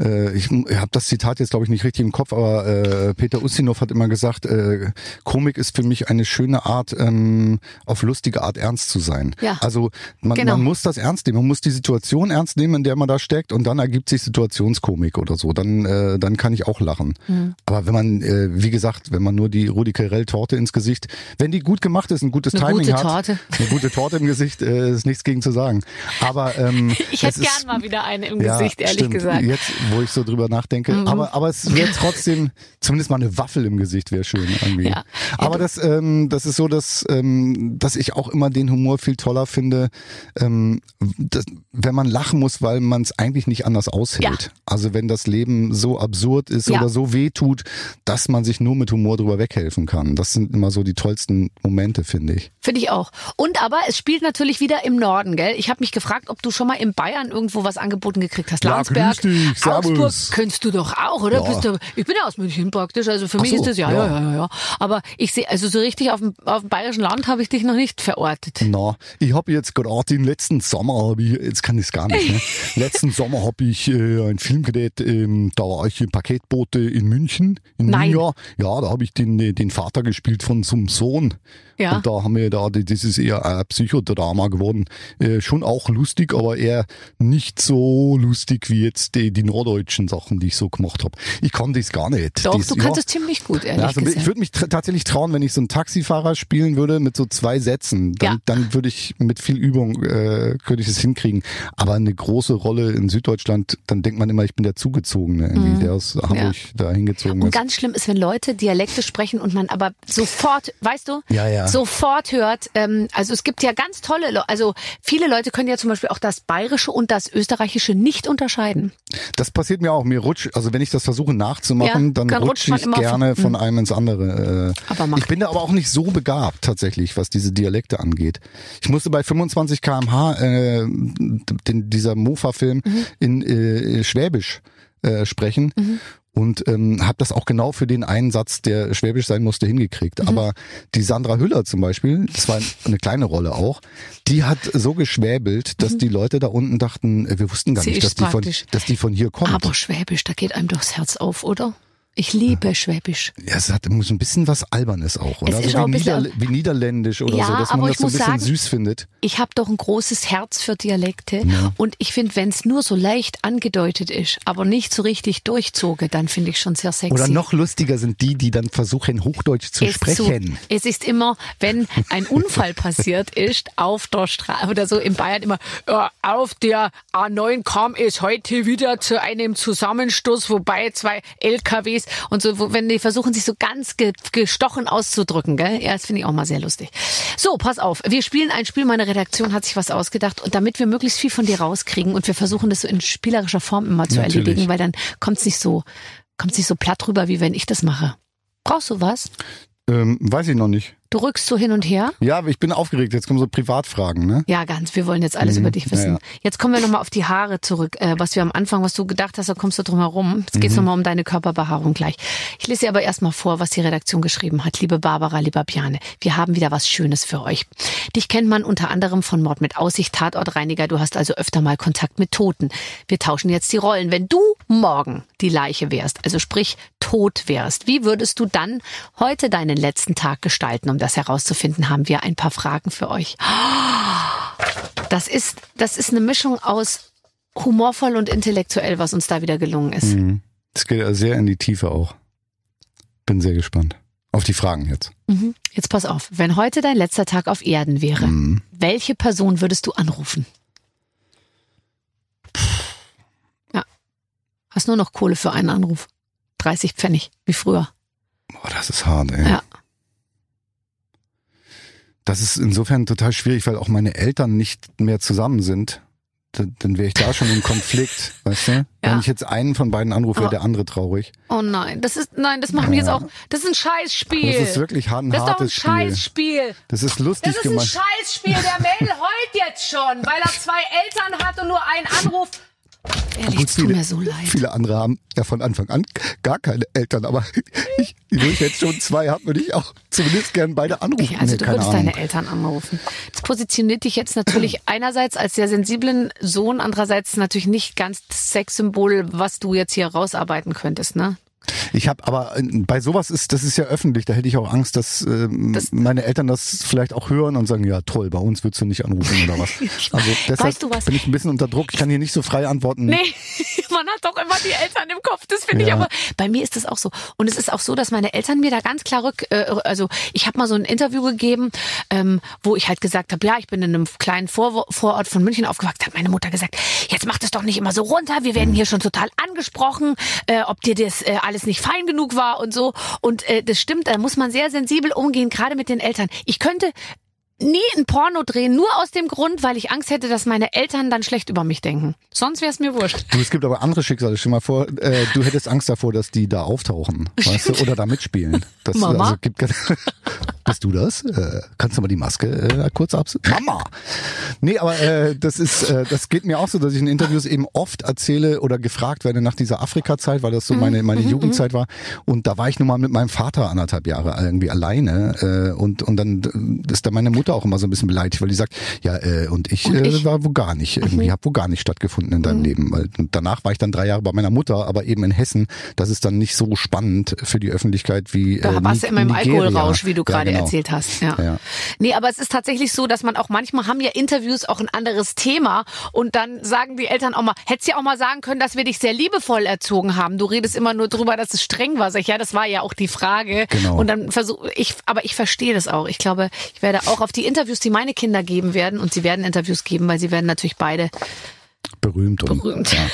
äh, ich habe das Zitat jetzt glaube ich nicht richtig im Kopf, aber äh, Peter Ustinov hat immer gesagt, äh, Komik ist für mich eine schöne Art, ähm, auf lustige Art ernst zu sein. Ja. Also man, Genau. man muss das ernst nehmen, man muss die Situation ernst nehmen, in der man da steckt und dann ergibt sich Situationskomik oder so. Dann, äh, dann kann ich auch lachen. Mhm. Aber wenn man, äh, wie gesagt, wenn man nur die Rudi Carell Torte ins Gesicht, wenn die gut gemacht ist, ein gutes Eine Timing gute hat, Torte. eine gute Torte im Gesicht, äh, ist nichts gegen zu sagen. Aber ähm, [LAUGHS] Ich hätte ist- gern mal wieder eine im ja, Gesicht, ehrlich stimmt, gesagt. Mhm. Jetzt, wo ich so drüber nachdenke. Aber, aber es wäre trotzdem, zumindest mal eine Waffel im Gesicht wäre schön irgendwie. Ja. Aber das, ähm, das ist so, dass, ähm, dass ich auch immer den Humor viel toller finde, ähm, das, wenn man lachen muss, weil man es eigentlich nicht anders aushält. Ja. Also wenn das Leben so absurd ist Ja. oder so weh tut, dass man sich nur mit Humor drüber weghelfen kann. Das sind immer so die tollsten Momente, finde ich. Finde ich auch. Und aber es spielt natürlich wieder im Norden, gell? Ich habe mich gefragt, ob du schon mal in Bayern irgendwo was angeboten gekriegt hast. Ja, Landsberg, grüß dich. Augsburg, kennst du doch auch, oder? Ja. Bist du, ich bin ja aus München praktisch, also für Ach mich so, ist das ja, ja, ja. ja, ja, ja. Aber ich sehe, also so richtig auf dem, auf dem bayerischen Land habe ich dich noch nicht verortet. Na, ich habe jetzt gerade den letzten Sommer, hab ich, jetzt kann ich es gar nicht, ne? [LAUGHS] letzten Sommer habe ich äh, einen Film gedreht, ähm, da war ich im Paketboote in München, in Nein. Minga. Ja, da habe ich den, äh, den Vater gespielt von so einem Sohn. Ja. Und da haben wir da, das ist eher ein Psychodrama geworden. Äh, schon auch lustig, aber eher nicht so lustig wie jetzt die, die norddeutschen Sachen, die ich so gemacht habe. Ich kann das gar nicht. Doch, das, du kannst es ziemlich gut, ehrlich ja, also gesagt. ich würde mich tr- tatsächlich trauen, wenn ich so einen Taxifahrer spielen würde mit so zwei Sätzen, dann, Ja. dann würde ich mit viel Übung äh, könnte ich es hinkriegen. Aber eine große Rolle in Süddeutschland dann denkt man immer, ich bin der Zugezogene, irgendwie, der aus Hamburg da hingezogen Und ist. ganz schlimm ist, wenn Leute Dialekte sprechen und man aber sofort, weißt du, Ja, ja. sofort hört, ähm, also es gibt ja ganz tolle, Le also viele Leute können ja zum Beispiel auch das Bayerische und das Österreichische nicht unterscheiden. Das passiert mir auch. Mir rutscht, also wenn ich das versuche nachzumachen, Ja, dann, dann rutsche ich gerne von- von einem ins andere. Äh. Aber mach. ich bin da aber auch nicht so begabt tatsächlich, was diese Dialekte angeht. Ich musste bei 25 km/h äh, den, dieser Mofa-Film Mhm. in äh, Schwäbisch äh, sprechen. Und ähm, habe das auch genau für den einen Satz, der schwäbisch sein musste, hingekriegt. Mhm. Aber die Sandra Hüller zum Beispiel, das war eine kleine Rolle auch, die hat so geschwäbelt, dass die Leute da unten dachten, äh, wir wussten gar Mhm. Sie nicht, dass die, von, dass die von hier kommt. Aber Schwäbisch, da geht einem durchs Herz auf, oder? Ich liebe Schwäbisch. Ja, es hat so ein bisschen was Albernes auch, oder? Es ist so auch wie, ein bisschen- Nieder wie Niederländisch oder Ja, so, dass man das so ein muss bisschen sagen- süß findet. Ich habe doch ein großes Herz für Dialekte und ich finde, wenn es nur so leicht angedeutet ist, aber nicht so richtig durchzoge, dann finde ich schon sehr sexy. Oder noch lustiger sind die, die dann versuchen, Hochdeutsch zu ist sprechen. So, es ist immer, wenn ein Unfall [LAUGHS] passiert ist, auf der Straße oder so in Bayern immer, ja, auf der A9 kam es heute wieder zu einem Zusammenstoß, wobei zwei LKWs und so, wo, wenn die versuchen, sich so ganz ge gestochen auszudrücken, gell? Ja, das finde ich auch mal sehr lustig. So, pass auf, wir spielen ein Spiel, meine Redaktion hat sich was ausgedacht und damit wir möglichst viel von dir rauskriegen und wir versuchen das so in spielerischer Form immer zu Natürlich. erledigen, weil dann kommt es nicht so, kommt nicht so platt rüber, wie wenn ich das mache. Brauchst du was? Ähm, weiß ich noch nicht. Du rückst so hin und her? Ja, ich bin aufgeregt. Jetzt kommen so Privatfragen, ne? Ja, ganz. Wir wollen jetzt alles über dich wissen. Mhm. ja, ja. Jetzt kommen wir nochmal auf die Haare zurück. Äh, was wir am Anfang, was du gedacht hast, da kommst du drum herum. Jetzt Mhm. geht's noch nochmal um deine Körperbehaarung gleich. Ich lese dir aber erstmal vor, was die Redaktion geschrieben hat. Liebe Barbara, lieber Bjane, wir haben wieder was Schönes für euch. Dich kennt man unter anderem von Mord mit Aussicht, Tatortreiniger. Du hast also öfter mal Kontakt mit Toten. Wir tauschen jetzt die Rollen. Wenn du morgen die Leiche wärst, also sprich tot wärst, wie würdest du dann heute deinen letzten Tag gestalten? Um das herauszufinden, haben wir ein paar Fragen für euch. Das ist, das ist eine Mischung aus humorvoll und intellektuell, was uns da wieder gelungen ist. Mhm. Das geht also sehr in die Tiefe auch. Bin sehr gespannt. Auf die Fragen jetzt. Mhm. Jetzt pass auf, wenn heute dein letzter Tag auf Erden wäre, Mhm. welche Person würdest du anrufen? Ja. Hast nur noch Kohle für einen Anruf. 30 Pfennig, wie früher. Boah, das ist hart, ey. Ja. Das ist insofern total schwierig, weil auch meine Eltern nicht mehr zusammen sind. Dann, dann wäre ich da schon im Konflikt, [LAUGHS] weißt du? Wenn ich jetzt einen von beiden anrufe, wäre der andere traurig. Oh nein, das ist, nein, das machen wir jetzt auch. Das ist ein Scheißspiel. Das ist wirklich hart- ein Das ist doch ein hartes Spiel. Scheißspiel. Das ist lustig Das ist ein gemeint. Scheißspiel. Der Mädel heult jetzt schon, weil er zwei Eltern hat und nur einen Anruf. Ehrlich, es tut mir so leid. Viele andere haben ja von Anfang an gar keine Eltern, aber [LAUGHS] ich, wo ich jetzt schon zwei habe, würde ich auch zumindest gern beide anrufen. Also Nee, du würdest Ahnung. deine Eltern anrufen. Das positioniert dich jetzt natürlich [CLEARS THROAT] einerseits als sehr sensiblen Sohn, andererseits natürlich nicht ganz das Sexsymbol, was du jetzt hier rausarbeiten könntest, ne? Ich habe aber äh, bei sowas ist, das ist ja öffentlich, da hätte ich auch Angst, dass ähm, Das- meine Eltern das vielleicht auch hören und sagen, ja toll, bei uns würdest du nicht anrufen oder was. [LAUGHS] Also deshalb Weißt du was? bin ich ein bisschen unter Druck. Ich kann hier nicht so frei antworten. Nee, [LAUGHS] man hat doch immer die Eltern im Kopf. Das finde ich Ja. aber. Bei mir ist das auch so. Und es ist auch so, dass meine Eltern mir da ganz klar rück. Äh, also ich habe mal so ein Interview gegeben, ähm, wo ich halt gesagt habe, ja, ich bin in einem kleinen Vor Vorort von München aufgewachsen. Hat meine Mutter gesagt, jetzt mach das doch nicht immer so runter. Wir werden hier schon total angesprochen, äh, ob dir das äh, alles nicht fein genug war und so. Und äh, das stimmt. Da muss man sehr sensibel umgehen, gerade mit den Eltern. Ich könnte nie ein Porno drehen, nur aus dem Grund, weil ich Angst hätte, dass meine Eltern dann schlecht über mich denken. Sonst wäre es mir wurscht. Du, es gibt aber andere Schicksale. Stell mal vor, äh, du hättest Angst davor, dass die da auftauchen, weißt du, [LAUGHS] oder da mitspielen. Das, Mama? Also, gibt, [LAUGHS] bist du das? Äh, kannst du mal die Maske äh, kurz absetzen? Mama! Nee, aber äh, das ist, äh, das geht mir auch so, dass ich in Interviews eben oft erzähle oder gefragt werde nach dieser Afrika-Zeit, weil das so meine, meine Jugendzeit war. Und da war ich nun mal mit meinem Vater anderthalb Jahre irgendwie alleine. Äh, und, und dann ist da meine Mutter auch immer so ein bisschen beleidigt, weil die sagt, ja, äh, und ich, Und äh, ich? war wo gar nicht. Irgendwie hab wo gar nicht stattgefunden in deinem Leben. Weil danach war ich dann drei Jahre bei meiner Mutter, aber eben in Hessen. Das ist dann nicht so spannend für die Öffentlichkeit wie. Da äh, warst du immer im. Alkoholrausch, wie du Ja, gerade genau. erzählt hast. Ja. Ja. Nee, aber es ist tatsächlich so, dass man auch manchmal haben ja Interviews auch ein anderes Thema und dann sagen die Eltern auch mal, hättest ja auch mal sagen können, dass wir dich sehr liebevoll erzogen haben. Du redest immer nur drüber, dass es streng war. Sag ich, ja, das war ja auch die Frage. Genau. Und dann versuche ich, aber ich verstehe das auch. Ich glaube, ich werde auch auf die Interviews, die meine Kinder geben werden, und sie werden Interviews geben, weil sie werden natürlich beide Berühmt und Berühmt. Ja.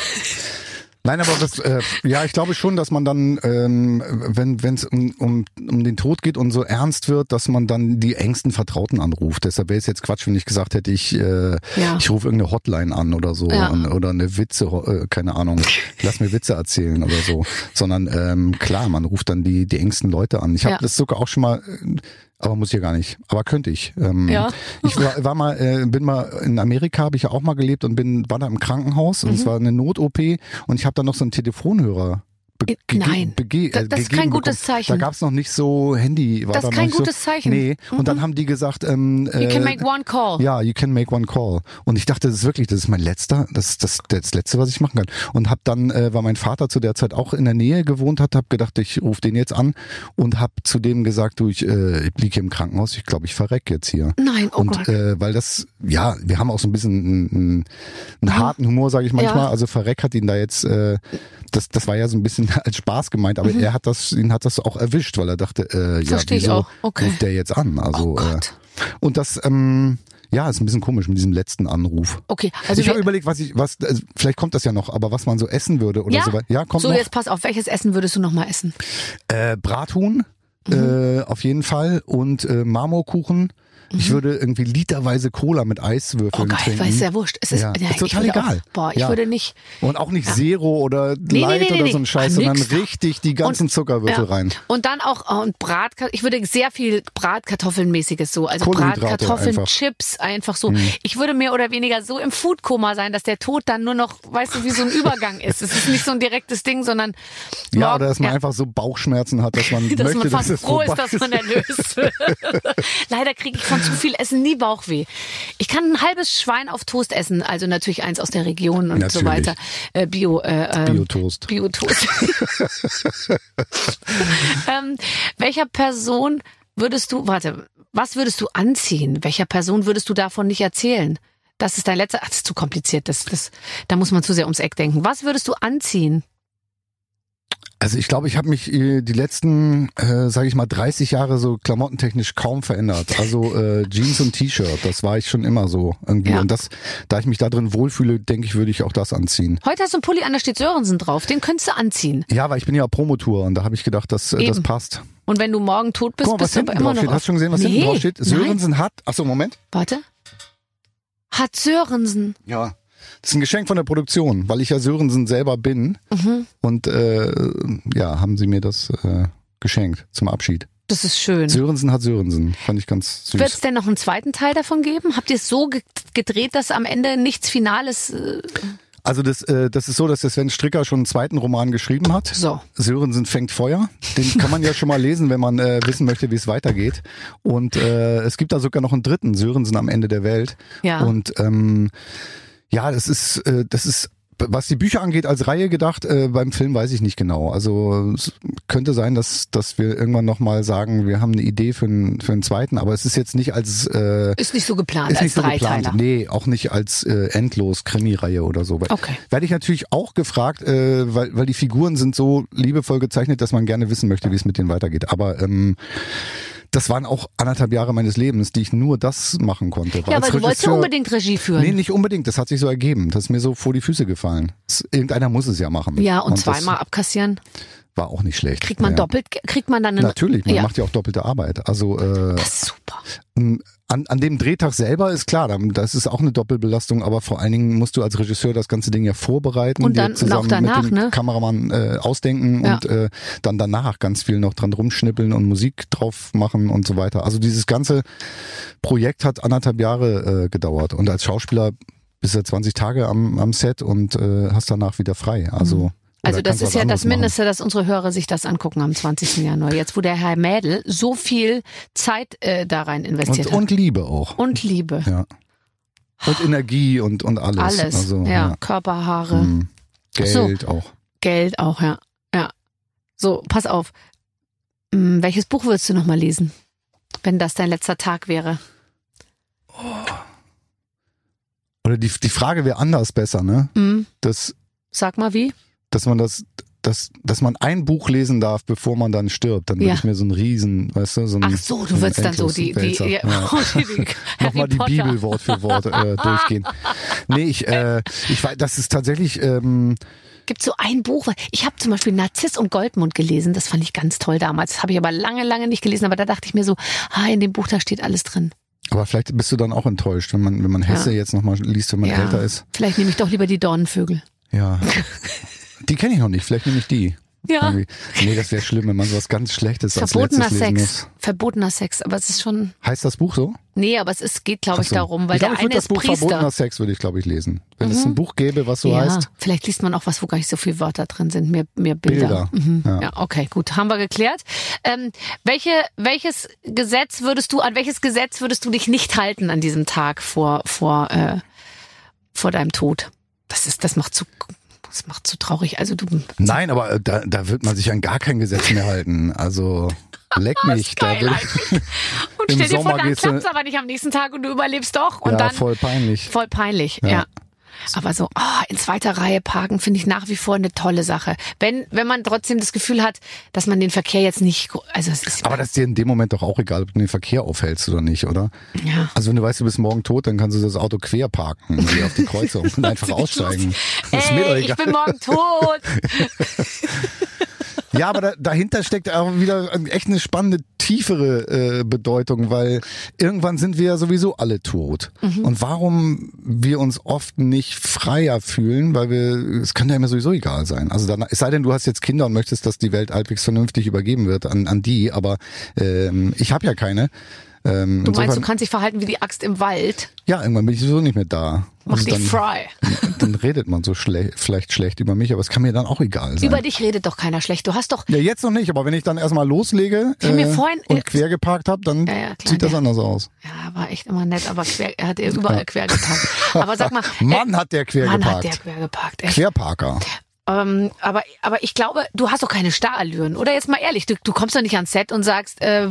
Nein, aber das, äh, ja, ich glaube schon, dass man dann, ähm, wenn es um, um, um den Tod geht und so ernst wird, dass man dann die engsten Vertrauten anruft. Deshalb wäre es jetzt Quatsch, wenn ich gesagt hätte, ich, äh, Ja. ich rufe irgendeine Hotline an oder so Ja. und, oder eine Witze, äh, keine Ahnung, lass mir Witze erzählen oder so. Sondern ähm, klar, man ruft dann die die engsten Leute an. Ich habe Ja. das sogar auch schon mal. Aber muss ich ja gar nicht. Aber könnte ich. Ähm, Ja. Ich war, war mal, äh, bin mal in Amerika, habe ich ja auch mal gelebt und bin, war da im Krankenhaus und es war eine Not-OP und ich habe dann noch so einen Telefonhörer. Be Äh, nein. bege- Das- das ist kein gutes bekommen. Zeichen. Da gab es noch nicht so Handy. War Das da ist kein gutes so, Zeichen. Mhm. Nee. Und dann haben die gesagt, ähm, You can äh, make one call. ja, you can make one call. Und ich dachte, das ist wirklich, das ist mein letzter, das ist das, das letzte, was ich machen kann. Und habe dann, äh, weil mein Vater zu der Zeit auch in der Nähe gewohnt hat, habe gedacht, ich rufe den jetzt an und habe zu dem gesagt, du, ich, äh, ich liege hier im Krankenhaus, ich glaube, ich verreck jetzt hier. Nein, oh und Gott. äh, weil das, ja, wir haben auch so ein bisschen einen, einen, einen harten Humor, sage ich manchmal. Ja. Also Verreck hat ihn da jetzt, äh, das, das war ja so ein bisschen [LAUGHS] als Spaß gemeint, aber er hat das, ihn hat das auch erwischt, weil er dachte, äh, ja, Mhm. Wieso. Okay. ruft der jetzt an? Also Oh Gott. Äh, und das, ähm, ja, ist ein bisschen komisch mit diesem letzten Anruf. Okay, also ich habe überlegt, was ich, was, also vielleicht kommt das ja noch, aber was man so essen würde oder ja? so. Ja, kommt so noch. jetzt pass auf, welches Essen würdest du noch mal essen? Äh, Brathuhn, Mhm. äh, auf jeden Fall und äh, Marmorkuchen. Ich würde irgendwie literweise Cola mit Eiswürfeln Mhm. Oh geil, trinken. weil es ja wurscht. Es ist, Ja, ja, ist total egal. Auch, boah, ich Ja. würde nicht. Und auch nicht Zero oder nee, Light nee, nee, oder so ein Scheiß, Ah, sondern nix. richtig die ganzen Und- Zuckerwürfel ja. rein. Und dann auch oh, und Bratkartoffeln. Ich würde sehr viel Bratkartoffelmäßiges so, also Bratkartoffeln, einfach. Chips, einfach so. Ich würde mehr oder weniger so im Foodkoma sein, dass der Tod dann nur noch, weißt du, wie so ein Übergang [LAUGHS] ist. Es ist nicht so ein direktes Ding, sondern Ja, morgen- oder dass man ja. einfach so Bauchschmerzen hat, dass man [LAUGHS] dass möchte, man fast dass es froh ist, dass man erlöst wird. [LAUGHS] Leider kriege ich von zu viel Essen nie Bauchweh. Ich kann ein halbes Schwein auf Toast essen, also natürlich eins aus der Region und so Natürlich. weiter. Äh, Bio, äh, ähm, Bio-Toast. Biotoast. [LAUGHS] ähm, welcher Person würdest du, warte, was würdest du anziehen? Welcher Person würdest du davon nicht erzählen? Das ist dein letzter, ach, das ist zu kompliziert, das, das, da muss man zu sehr ums Eck denken. Was würdest du anziehen? Also ich glaube, ich habe mich äh, die letzten, äh, sage ich mal, 30 Jahre so klamottentechnisch kaum verändert. Also äh, Jeans und T-Shirt, das war ich schon immer so irgendwie. Ja. Und das, da ich mich da drin wohlfühle, denke ich, würde ich auch das anziehen. Heute hast du einen Pulli an, da steht Sörensen drauf, den könntest du anziehen. Ja, weil ich bin ja Promotour und da habe ich gedacht, dass äh, das Eben. passt. Und wenn du morgen tot bist, Guck mal, bist du aber immer noch steht. Hast du schon gesehen, was nee, hinten drauf steht? Nein. Sörensen hat, ach so, Moment. Warte. Hat Sörensen. Ja. Das ist ein Geschenk von der Produktion, weil ich ja Sörensen selber bin. Mhm. Und äh, ja, haben sie mir das äh, geschenkt zum Abschied. Das ist schön. Sörensen hat Sörensen. Fand ich ganz süß. Wird es denn noch einen zweiten Teil davon geben? Habt ihr es so ge- gedreht, dass am Ende nichts Finales. Äh, Also das, äh, das ist so, dass der Sven Stricker schon einen zweiten Roman geschrieben hat. so. Sörensen fängt Feuer. Den kann man ja schon mal lesen, wenn man äh, wissen möchte, wie es weitergeht. Und äh, es gibt da sogar noch einen dritten, Sörensen am Ende der Welt. Ja. Und ähm, ja, das ist, äh, das ist, was die Bücher angeht, als Reihe gedacht. Äh, beim Film weiß ich nicht genau. Also es könnte sein, dass, dass wir irgendwann nochmal sagen, wir haben eine Idee für einen, für einen zweiten, aber es ist jetzt nicht als äh, Ist nicht so geplant ist als nicht so Dreiteiler. geplant. Nee, auch nicht als äh, endlos Krimi-Reihe oder so. Okay. Werde ich natürlich auch gefragt, äh, weil, weil die Figuren sind so liebevoll gezeichnet, dass man gerne wissen möchte, wie es mit denen weitergeht. Aber ähm, das waren auch anderthalb Jahre meines Lebens, die ich nur das machen konnte. Ja, aber du wolltest ja unbedingt Regie führen. Nee, nicht unbedingt. Das hat sich so ergeben. Das ist mir so vor die Füße gefallen. Das, irgendeiner muss es ja machen. ja, und, das zweimal abkassieren. War auch nicht schlecht. Kriegt man ja. doppelt, kriegt man dann einen. Natürlich, man ja. macht ja auch doppelte Arbeit. Also äh, Das ist super. an, an dem Drehtag selber ist klar, das ist auch eine Doppelbelastung, aber vor allen Dingen musst du als Regisseur das ganze Ding ja vorbereiten, Und dann- zusammen auch danach, mit dem ne? Kameramann äh, ausdenken Ja. und äh, dann danach ganz viel noch dran rumschnippeln und Musik drauf machen und so weiter. Also dieses ganze Projekt hat anderthalb Jahre äh, gedauert und als Schauspieler bist du 20 Tage am, am Set und äh, hast danach wieder frei. Also Also das ist ja das Mindeste, dass unsere Hörer sich das angucken am 20. Januar. Jetzt, wo der Herr Mädel so viel Zeit äh, da rein machen. investiert Und, hat. und Liebe auch. Und Liebe. Ja. Und Energie und, und alles. Alles. Also, ja. Körperhaare, Hm. so. Geld auch. Geld auch, ja. Ja. So, pass auf. Hm, welches Buch würdest du noch mal lesen? Wenn das dein letzter Tag wäre. Oder die, die Frage wäre anders besser, ne? Hm, Das, sag mal wie. Dass man das, dass, dass man ein Buch lesen darf, bevor man dann stirbt. Dann würde Ja. ich mir so ein Riesen, weißt du, so ein Ach so, du würdest dann so die, die, Endloswälzer, ja, [LAUGHS] ja. die, die [LAUGHS] Nochmal die Potter. Bibel Wort für Wort äh, [LAUGHS] durchgehen. Nee, ich, äh, ich weiß, das ist tatsächlich, ähm, gibt so ein Buch, ich habe zum Beispiel Narziss und Goldmund gelesen, das fand ich ganz toll damals. Das habe ich aber lange, lange nicht gelesen, aber da dachte ich mir so, ah, in dem Buch, da steht alles drin. Aber vielleicht bist du dann auch enttäuscht, wenn man, wenn man Hesse Ja. jetzt nochmal liest, wenn man ja. älter ist. Vielleicht nehme ich doch lieber die Dornenvögel. Ja. Die kenne ich noch nicht, vielleicht nehme ich die. Ja. Irgendwie. Nee, das wäre schlimm, wenn man sowas ganz Schlechtes als Verbotener letztes lesen Sex. muss. Verbotener Sex, aber es ist schon, Heißt das Buch so? nee, aber es ist, geht, glaube ich, so. darum, weil ich glaube, der ich eine das ist Buch Verbotener Priester. Sex würde ich, glaube ich, lesen. Wenn es ein Buch gäbe, was so ja, heißt. vielleicht liest man auch was, wo gar nicht so viele Wörter drin sind, mehr, mehr Bilder. Bilder, Mhm. ja. Ja. okay, gut, haben wir geklärt. Ähm, welche, welches Gesetz würdest du, an welches Gesetz würdest du dich nicht halten an diesem Tag vor, vor, äh, vor deinem Tod? Das ist, das macht zu, das macht zu traurig. Also du, Nein, aber äh, da, da wird man sich an gar kein Gesetz mehr halten. Also [LAUGHS] leck mich. Da will, [LAUGHS] und stell dir vor, dann du- klappt's aber nicht am nächsten Tag und du überlebst doch und ja, dann voll peinlich. Voll peinlich, ja. Ja. Aber so ah, in zweiter Reihe parken finde ich nach wie vor eine tolle Sache. Wenn wenn man trotzdem das Gefühl hat, dass man den Verkehr jetzt nicht, also es ist Aber das ist dir in dem Moment doch auch egal, ob du den Verkehr aufhältst oder nicht, oder? ja. Also wenn du weißt, du bist morgen tot, dann kannst du das Auto quer parken und geh auf die Kreuzung und [LAUGHS] einfach aussteigen. Ey, ich bin morgen tot. [LAUGHS] [LAUGHS] Ja, aber da, dahinter steckt auch wieder echt eine spannende, tiefere äh, Bedeutung, weil irgendwann sind wir ja sowieso alle tot. Mhm. Und warum wir uns oft nicht freier fühlen, weil wir, es kann ja immer sowieso egal sein. Also dann, es sei denn, du hast jetzt Kinder und möchtest, dass die Welt halbwegs vernünftig übergeben wird an, an die, aber ähm, ich habe ja keine. Ähm, Du meinst, du insofern- kannst dich verhalten wie die Axt im Wald. ja, irgendwann bin ich sowieso nicht mehr da. Mach Also dich dann, frei. [LAUGHS] dann redet man so schle vielleicht schlecht über mich, aber es kann mir dann auch egal sein. Über dich redet doch keiner schlecht. Du hast doch Ja, jetzt noch nicht, aber wenn ich dann erstmal loslege hab mir äh, vorhin- und quer geparkt habe, dann Ja, ja, klar, sieht das der- anders aus. ja, war echt immer nett, aber quer, er hat überall quer geparkt. Aber sag mal, [LAUGHS] Mann hat der quer Mann geparkt. hat der quer geparkt. Echt. Querparker. Ähm, aber, aber ich glaube, du hast doch keine Starallüren. Oder jetzt mal ehrlich, du, du kommst doch nicht ans Set und sagst, äh,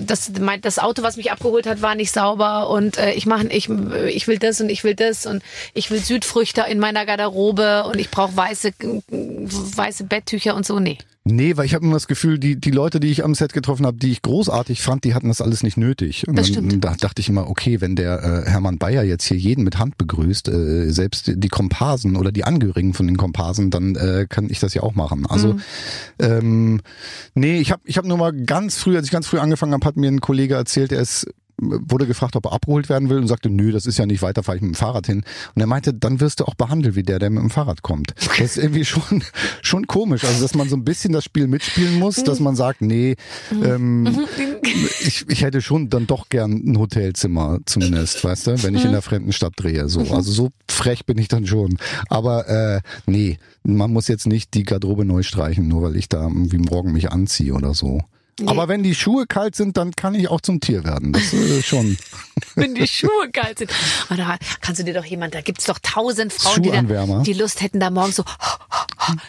das, mein, das Auto, was mich abgeholt hat, war nicht sauber und äh, ich mache, ich, ich will das und ich will das und ich will Südfrüchte in meiner Garderobe und ich brauche weiße, weiße Betttücher und so. Nee. Nee, weil ich habe immer das Gefühl, die, die Leute, die ich am Set getroffen habe, die ich großartig fand, die hatten das alles nicht nötig. Und Das stimmt. Da dachte ich immer, okay, wenn der äh, Hermann Bayer jetzt hier jeden mit Hand begrüßt, äh, selbst die Komparsen oder die Angehörigen von den Komparsen, dann äh, kann ich das ja auch machen. Also Mhm. ähm, nee, ich habe ich hab nur mal ganz früh, als ich ganz früh angefangen habe, hat mir ein Kollege erzählt, er ist wurde gefragt, ob er abgeholt werden will und sagte, nö, das ist ja nicht weiter, fahre ich mit dem Fahrrad hin. Und er meinte, dann wirst du auch behandelt wie der, der mit dem Fahrrad kommt. Das ist irgendwie schon, [LAUGHS] schon komisch. Also, dass man so ein bisschen das Spiel mitspielen muss, dass man sagt, nee, ähm, ich, ich hätte schon dann doch gern ein Hotelzimmer zumindest, weißt du, wenn ich in der fremden Stadt drehe. So. Also so frech bin ich dann schon. Aber äh, nee, man muss jetzt nicht die Garderobe neu streichen, nur weil ich da irgendwie morgen mich anziehe oder so. Aber wenn die Schuhe kalt sind, dann kann ich auch zum Tier werden. Das äh, [LAUGHS] schon. wenn die Schuhe kalt sind. [LAUGHS] Und da kannst du dir doch jemand, da gibt's doch tausend Frauen, die, da, die Lust hätten, da morgens so,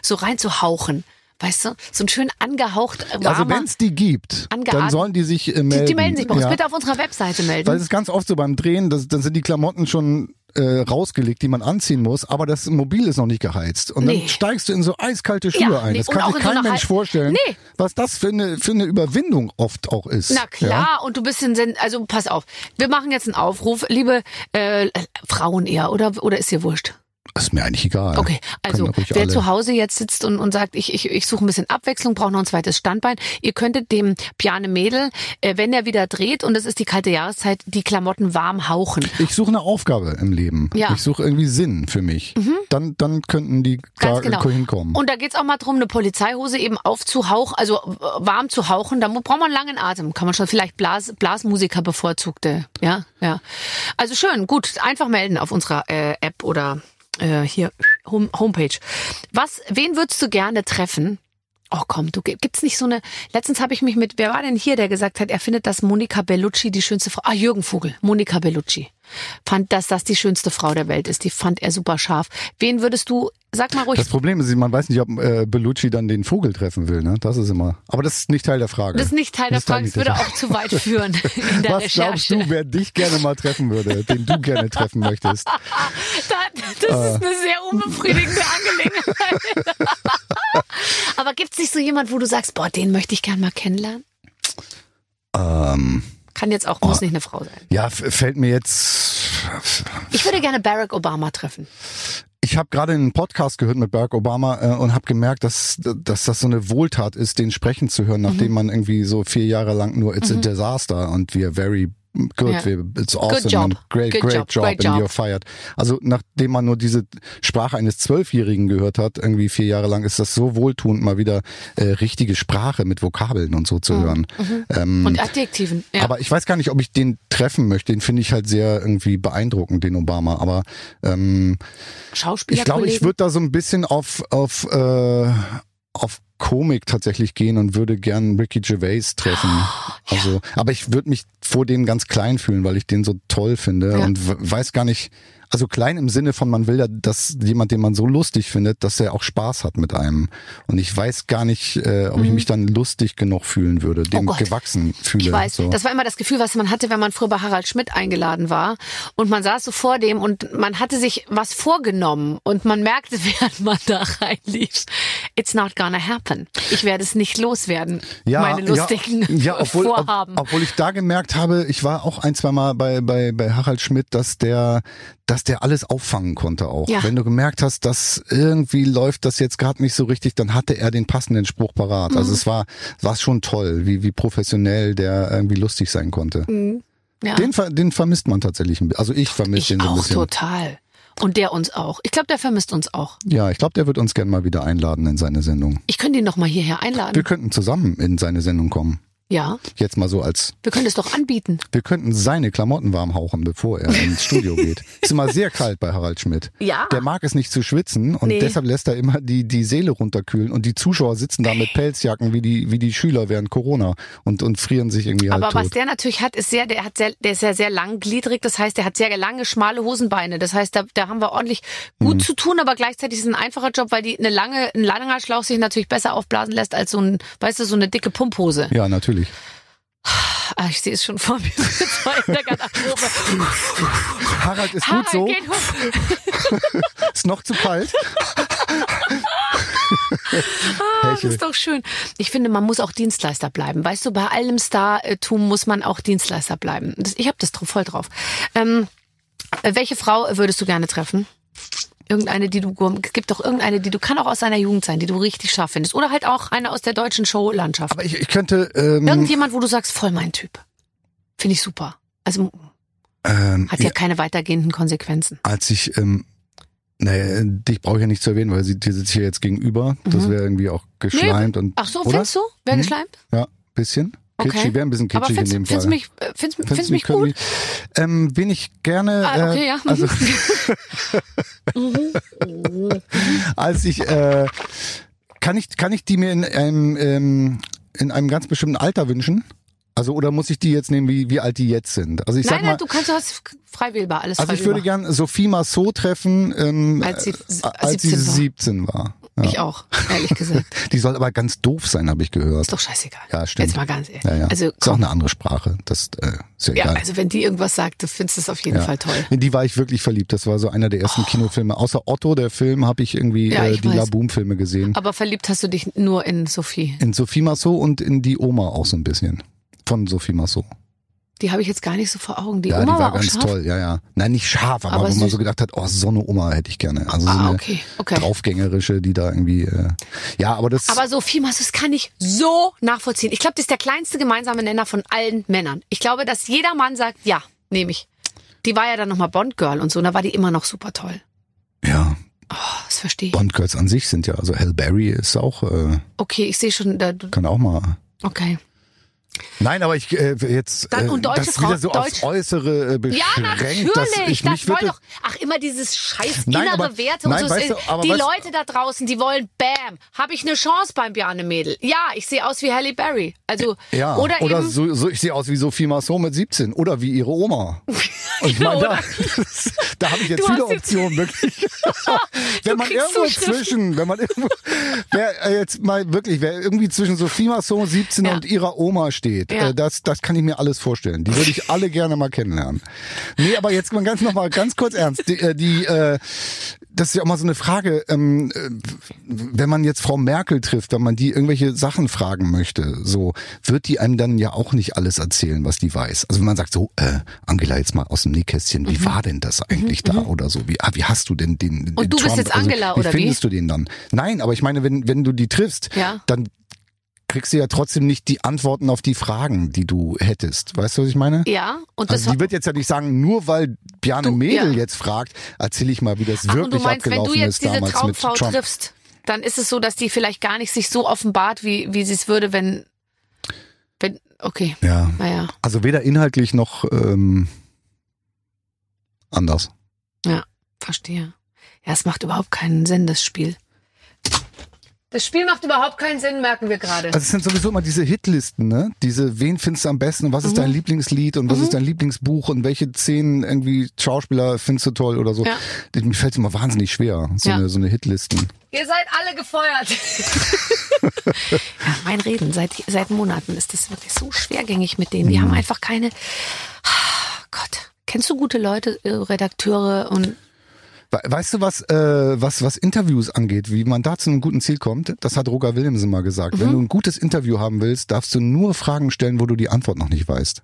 so reinzuhauchen. Weißt du? So ein schön angehaucht, warmer. Also wenn es die gibt, dann sollen die sich äh, die, melden. die melden sich bei uns. Ja. Bitte auf unserer Webseite melden. Weil es ist ganz oft so beim Drehen, das, dann sind die Klamotten schon äh, rausgelegt, die man anziehen muss, aber das Mobil ist noch nicht geheizt. Und Nee. dann steigst du in so eiskalte Schuhe Ja, ein. nee, Das kann sich in so kein einer Mensch vorstellen, Nee. was das für eine, für eine Überwindung oft auch ist. Na klar, Ja? und du bist in Sen also pass auf. Wir machen jetzt einen Aufruf, liebe äh, Frauen eher, oder oder ist dir wurscht? Ist mir eigentlich egal. Okay, also wer alle. zu Hause jetzt sitzt und, und sagt, ich, ich, ich suche ein bisschen Abwechslung, brauche noch ein zweites Standbein, ihr könntet dem Piane Mädel, äh, wenn er wieder dreht und es ist die kalte Jahreszeit, die Klamotten warm hauchen. Ich suche eine Aufgabe im Leben. Ja. Mhm. Ich suche irgendwie Sinn für mich. Dann, dann könnten die Ganz da genau. hinkommen. Und da geht's auch mal drum, eine Polizeihose eben aufzuhauchen, also äh, warm zu hauchen. Da braucht man einen langen Atem. Kann man schon vielleicht Blas, Blasmusiker bevorzugte. Ja, ja. Also schön, gut. Einfach melden auf unserer äh, App oder äh, hier Home, Homepage. Was, wen würdest du gerne treffen? Oh komm, du gibt's nicht so eine. Letztens habe ich mich mit, wer war denn hier, der gesagt hat, er findet, dass Monika Bellucci die schönste Frau. Ah, Jürgen Vogel, Monika Bellucci. Fand, dass das die schönste Frau der Welt ist. Die fand er super scharf. Wen würdest du, sag mal ruhig, Das Problem ist, man weiß nicht, ob äh, Bellucci dann den Vogel treffen will. Ne? Das ist immer. Aber das ist nicht Teil der Frage. Das ist nicht Teil der Frage, es nicht würde auch zu weit führen [LAUGHS] in der Was glaubst Recherche. du, wer dich gerne mal treffen würde, den du gerne treffen möchtest? [LAUGHS] Da- Das ist eine sehr unbefriedigende Angelegenheit. Aber gibt's nicht so jemand, wo du sagst, boah, den möchte ich gern mal kennenlernen? Ähm, Kann jetzt auch, muss nicht eine Frau sein. ja, fällt mir jetzt. Ich würde gerne Barack Obama treffen. Ich habe gerade einen Podcast gehört mit Barack Obama äh, und habe gemerkt, dass, dass das so eine Wohltat ist, den sprechen zu hören, nachdem man irgendwie so vier Jahre lang nur It's a Disaster und are very good, Ja. we, it's awesome job. and great, Good great job. job, Great and job. you're fired. Also nachdem man nur diese Sprache eines Zwölfjährigen gehört hat, irgendwie vier Jahre lang, ist das so wohltuend, mal wieder äh, richtige Sprache mit Vokabeln und so zu hören. Ähm, Und Adjektiven. Ja. aber ich weiß gar nicht, ob ich den treffen möchte. Den finde ich halt sehr irgendwie beeindruckend, den Obama. Aber ähm, Schauspieler. ich glaube, ich würde da so ein bisschen auf auf äh, auf Komik tatsächlich gehen und würde gern Ricky Gervais treffen. [GASPS] Also, aber ich würde mich vor dem ganz klein fühlen, weil ich den so toll finde Ja. und weiß gar nicht. Also klein im Sinne von, man will ja, dass jemand, den man so lustig findet, dass er auch Spaß hat mit einem. Und ich weiß gar nicht, äh, ob ich mich dann lustig genug fühlen würde, dem Mhm. Oh gewachsen fühle. Ich weiß, so. das war immer das Gefühl, was man hatte, wenn man früher bei Harald Schmidt eingeladen war und man saß so vor dem und man hatte sich was vorgenommen und man merkte, [LAUGHS] während man da reinlief, it's not gonna happen. Ich werde es nicht loswerden, meine lustigen ja, ja, obwohl, ob, Vorhaben. obwohl ich da gemerkt habe, ich war auch ein, zwei Mal bei, bei, bei Harald Schmidt, dass der, dass der alles auffangen konnte auch. Ja. Wenn du gemerkt hast, dass irgendwie läuft das jetzt gerade nicht so richtig, dann hatte er den passenden Spruch parat. Mhm. Also es war, war schon toll, wie, wie professionell der irgendwie lustig sein konnte. ja. Den, den vermisst man tatsächlich ein bisschen. Also ich vermisse den so ein bisschen. total. Und der uns auch. Ich glaube, der vermisst uns auch. Ja, ich glaube, der wird uns gern mal wieder einladen in seine Sendung. Ich könnte ihn noch mal hierher einladen. Wir könnten zusammen in seine Sendung kommen. Ja, Jetzt mal so als wir können es doch anbieten. Wir könnten seine Klamotten warm hauchen, bevor er ins Studio [LAUGHS] geht. Ist immer sehr kalt bei Harald Schmidt. Ja. Der mag es nicht zu schwitzen und Nee. deshalb lässt er immer die, die Seele runterkühlen und die Zuschauer sitzen da mit Pelzjacken wie die, wie die Schüler während Corona und, und frieren sich irgendwie halt Aber was tot. der natürlich hat, ist sehr, der hat sehr, der ist ja sehr langgliedrig. Das heißt, der hat sehr lange, schmale Hosenbeine. Das heißt, da, da haben wir ordentlich Mhm. gut zu tun, aber gleichzeitig ist es ein einfacher Job, weil die eine lange, ein langer Schlauch sich natürlich besser aufblasen lässt als so ein, weißt du, so eine dicke Pumphose. Ja, natürlich. Ah, ich sehe es schon vor mir. [LAUGHS] So in der Garderobe. Harald ist gut Harald, so. geht hoch. [LAUGHS] Ist noch zu kalt. Ah, das ist doch schön. Ich finde, man muss auch Dienstleister bleiben. Weißt du, bei allem Startum muss man auch Dienstleister bleiben. Ich habe das voll drauf. Ähm, äh, welche Frau würdest du gerne treffen? Irgendeine, die du, es gibt doch irgendeine, die du, kann auch aus deiner Jugend sein, die du richtig scharf findest. Oder halt auch eine aus der deutschen Showlandschaft. Aber ich, ich könnte, ähm, Irgendjemand, wo du sagst, voll mein Typ. Finde ich super. Also ähm, hat ja keine weitergehenden Konsequenzen. als ich, ähm, naja, dich brauche ich ja nicht zu erwähnen, weil sie, die sitzt hier jetzt gegenüber. Das wäre irgendwie auch geschleimt und. Mhm. Ach so, oder? findest du? Wer Hm? geschleimt? Ja, bisschen. Kitschig, wäre ein bisschen kitschig in findest, dem findest Fall. du mich, äh, findest, Findest findest du mich gut? wir- Ähm, wen ich gerne, Ah, okay, äh, ja. also [LAUGHS] [LAUGHS] als ich, äh, kann ich, kann ich die mir in einem, ähm, in einem ganz bestimmten Alter wünschen? Also oder muss ich die jetzt nehmen, wie, wie alt die jetzt sind? Also ich sag Nein, mal, nein, du kannst, du hast frei wählbar, alles also frei ich würde wählbar. gern Sophie Massot treffen, ähm, Als sie- äh, als 17 sie war. 17 war. Ja. Ich auch, ehrlich gesagt. [LAUGHS] Die soll aber ganz doof sein, habe ich gehört. Ist doch scheißegal. Ja, stimmt. Jetzt mal ganz ehrlich. Ja, ja. Also, ist auch eine andere Sprache. Das äh, ist ja Ja, egal. also wenn die irgendwas sagt, du findest es auf jeden Ja. Fall toll. In die war ich wirklich verliebt. Das war so einer der ersten Kinofilme. Außer Otto, der Film, habe ich irgendwie Ja, äh, ich die weiß. Laboom-Filme gesehen. Aber verliebt hast du dich nur in Sophie. In Sophie Massot und in die Oma auch so ein bisschen. Von Sophie Massot. Die habe ich jetzt gar nicht so vor Augen. Die ja, Oma die war, auch ganz scharf? toll. Ja, ja. Nein, nicht scharf, aber, Aber wo man so gedacht hat, oh, so eine Oma hätte ich gerne. Also so Ah, eine okay, okay. draufgängerische, die da irgendwie. Äh, ja, aber das. Aber Sophie Mass, das kann ich so nachvollziehen. Ich glaube, das ist der kleinste gemeinsame Nenner von allen Männern. Ich glaube, dass jeder Mann sagt, ja, nehme ich. Die war ja dann nochmal Bond-Girl und so, und da war die immer noch super toll. ja, Oh, das verstehe ich. Bond-Girls an sich sind ja, also Halle Berry ist auch, äh, Okay, ich sehe schon, da, kann auch mal. okay. Nein, aber ich äh, jetzt Dann- äh, und deutsche das wieder Frau- so Deutsch- aufs Äußere äh, beschränkt, Ja, natürlich. dass ich das mich wollen doch, ach, immer dieses scheiß Nein, innere aber- Werte nein, und so. weißt du, aber die Leute da draußen, die wollen, bam, habe ich eine Chance beim Bjarne Mädel. Ja, ich sehe aus wie Halle Berry. Also, Ja, oder, oder, eben, so, so, ich sehe aus wie Sophie Masson mit 17 oder wie ihre Oma. [LAUGHS] Und ich meine, da, [LAUGHS] da habe ich jetzt Du viele Optionen, wirklich. [LAUGHS] wenn man irgendwo zwischen, wenn man irgendwo, wer äh, jetzt mal wirklich, wer irgendwie zwischen Sophie Masson 17 Ja. und ihrer Oma steht, Ja. äh, das, das kann ich mir alles vorstellen. Die würde ich alle gerne mal kennenlernen. Nee, aber jetzt mal ganz noch mal ganz kurz ernst. Die, äh, die, äh, das ist ja auch mal so eine Frage, ähm, äh, wenn man jetzt Frau Merkel trifft, wenn man die irgendwelche Sachen fragen möchte, so wird die einem dann ja auch nicht alles erzählen, was die weiß. Also wenn man sagt so, äh, Angela, jetzt mal aus dem Nähkästchen, wie war denn das eigentlich da oder so? Wie, ah, wie hast du denn den, den Und du bist Trump, jetzt Angela, also, wie oder wie? findest du den dann? Nein, aber ich meine, wenn, wenn du die triffst, Ja. dann kriegst du ja trotzdem nicht die Antworten auf die Fragen, die du hättest. Weißt du, was ich meine? Ja, und das Also die wird jetzt ja nicht sagen, nur weil Bjarne Du- Mädel ja. jetzt fragt, erzähle ich mal, wie das Ach, und wirklich du meinst, wenn abgelaufen du jetzt ist diese damals mit Traumfrau Trump. triffst, dann ist es so, dass die vielleicht gar nicht sich so offenbart, wie, wie sie es würde, wenn, wenn, okay, Ja, naja, also weder inhaltlich noch ähm, anders. verstehe. Ja, es macht überhaupt keinen Sinn, das Spiel. Das Spiel macht überhaupt keinen Sinn, merken wir gerade. Also es sind sowieso immer diese Hitlisten, ne? Diese, wen findest du am besten und was Mhm. ist dein Lieblingslied und was ist dein Lieblingsbuch und welche zehn irgendwie Schauspieler findest du toll oder so. Ja. Mir fällt es immer wahnsinnig schwer, so, Ja. eine, so eine Hitlisten. Ihr seid alle gefeuert. [LAUGHS] ja, mein Reden, seit, seit Monaten ist das wirklich so schwergängig mit denen. Die Mhm. haben einfach keine, Ah, Gott, kennst du gute Leute, äh, Redakteure und Weißt du, was, äh, was, was Interviews angeht, wie man da zu einem guten Ziel kommt? Das hat Roger Williamson mal gesagt. Mhm. Wenn du ein gutes Interview haben willst, darfst du nur Fragen stellen, wo du die Antwort noch nicht weißt.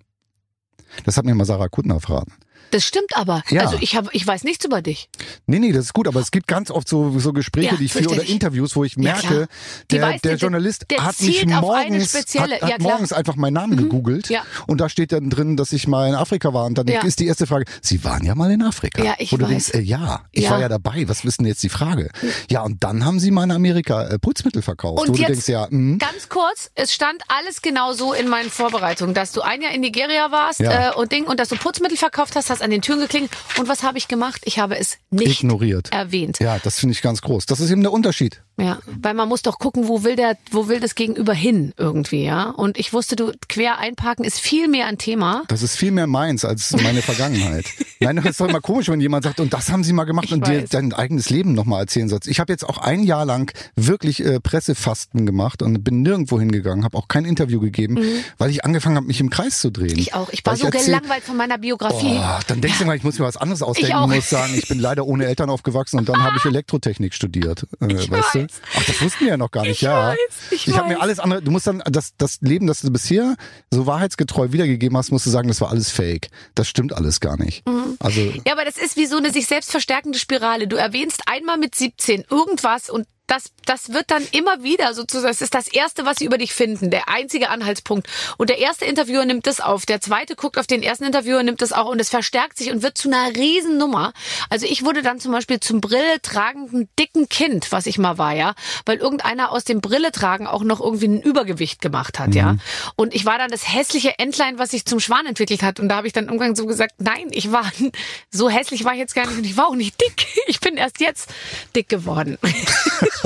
Das hat mir mal Sarah Kuttner verraten. Das stimmt aber. Ja. Also ich habe, ich weiß nichts über dich. Nee, nee, das ist gut, aber es gibt ganz oft so, so Gespräche, Ja, die ich führe oder. Interviews, wo ich merke, der, weiß, der der- Journalist der hat mich morgens, hat, hat morgens einfach meinen Namen gegoogelt Ja. und da steht dann drin, dass ich mal in Afrika war und dann ist die erste Frage, Sie waren ja mal in Afrika. Ja, ich Wo du weiß. denkst, äh, ja, ich war ja dabei, was ist denn jetzt die Frage? Ja, und dann haben Sie mal in Amerika äh, Putzmittel verkauft, Und jetzt- denkst, ja, mh, Ganz kurz, es stand alles genau so in meinen Vorbereitungen, dass du ein Jahr in Nigeria warst äh, und Ding und dass du Putzmittel verkauft hast, hast an den Türen geklingelt. Und was habe ich gemacht? Ich habe es nicht ignoriert. erwähnt. Ja, das finde ich ganz groß. Das ist eben der Unterschied. Ja, weil man muss doch gucken, wo will der, wo will das Gegenüber hin irgendwie, ja? Und ich wusste, du quer einparken ist viel mehr ein Thema. Das ist viel mehr meins als meine Vergangenheit. [LAUGHS] Nein, das ist doch immer komisch, wenn jemand sagt, und das haben sie mal gemacht Ich und dir weiß. dein eigenes Leben nochmal erzählen sollst. Ich habe jetzt auch ein Jahr lang wirklich äh, Pressefasten gemacht und bin nirgendwo hingegangen, habe auch kein Interview gegeben, weil ich angefangen habe, mich im Kreis zu drehen. Mhm. Ich auch. Ich war Weil so erzähl- gelangweilt von meiner Biografie. Oh, dann denkst du mal, ich muss mir was anderes ausdenken. Ich muss sagen, ich bin leider ohne Eltern aufgewachsen und dann habe ich Elektrotechnik studiert. Äh, Ich weißt Du? weiß. Ach, das wussten wir ja noch gar nicht, Ich ja. weiß, ich habe mir alles andere, du musst dann, das, das Leben, das du bisher so wahrheitsgetreu wiedergegeben hast, musst du sagen, das war alles fake. Das stimmt alles gar nicht. Mhm. Also, Ja, aber das ist wie so eine sich selbst verstärkende Spirale. Du erwähnst einmal mit 17 irgendwas und das, das wird dann immer wieder sozusagen, das ist das Erste, was sie über dich finden, der einzige Anhaltspunkt. Und der erste Interviewer nimmt das auf, der zweite guckt auf den ersten Interviewer, nimmt das auch und es verstärkt sich und wird zu einer Riesennummer. Also ich wurde dann zum Beispiel zum Brille tragenden dicken Kind, was ich mal war, ja, weil irgendeiner aus dem Brille tragen auch noch irgendwie ein Übergewicht gemacht hat, ja. Und ich war dann das hässliche Entlein, was sich zum Schwan entwickelt hat. Und da habe ich dann irgendwann so gesagt, nein, ich war [LAUGHS] so hässlich war ich jetzt gar nicht und ich war auch nicht dick. Ich bin erst jetzt dick geworden. [LAUGHS]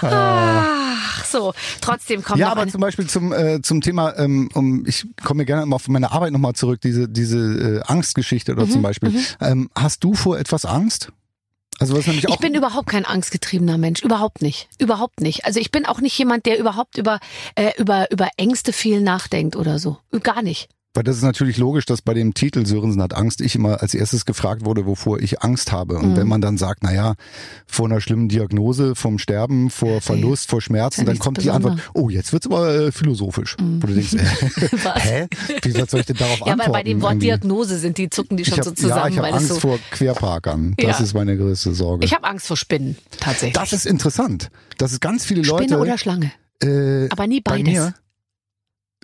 Ach so, trotzdem kommt ja, aber eine. zum Beispiel zum, äh, zum Thema, ähm, um, ich komme gerne mal auf meine Arbeit nochmal zurück, diese, diese äh, Angstgeschichte Mhm, oder zum Beispiel. Ähm, hast du vor etwas Angst? Also was nämlich auch Ich bin überhaupt kein angstgetriebener Mensch, überhaupt nicht, überhaupt nicht. Also ich bin auch nicht jemand, der überhaupt über äh, über über Ängste viel nachdenkt oder so, gar nicht. Weil das ist natürlich logisch, dass bei dem Titel Sörensen hat Angst ich immer als erstes gefragt wurde, wovor ich Angst habe. Mhm. Und wenn man dann sagt, na ja, vor einer schlimmen Diagnose, vom Sterben, vor Verlust, vor Schmerzen, ja dann kommt die. Antwort, oh, jetzt wird's aber äh, philosophisch. Wo du denkst, [LAUGHS] äh, hä? Wie soll ich denn darauf Ja, aber antworten? bei dem Wort irgendwie? Diagnose sind die zucken die schon hab, so zusammen, ja, ich habe Angst so. vor Querparkern. [LAUGHS] Das Ja. ist meine größte Sorge. Ich habe Angst vor Spinnen tatsächlich. das ist interessant. Das ist ganz viele Spinne Leute. oder Schlange, äh, aber nie bei beides. mir,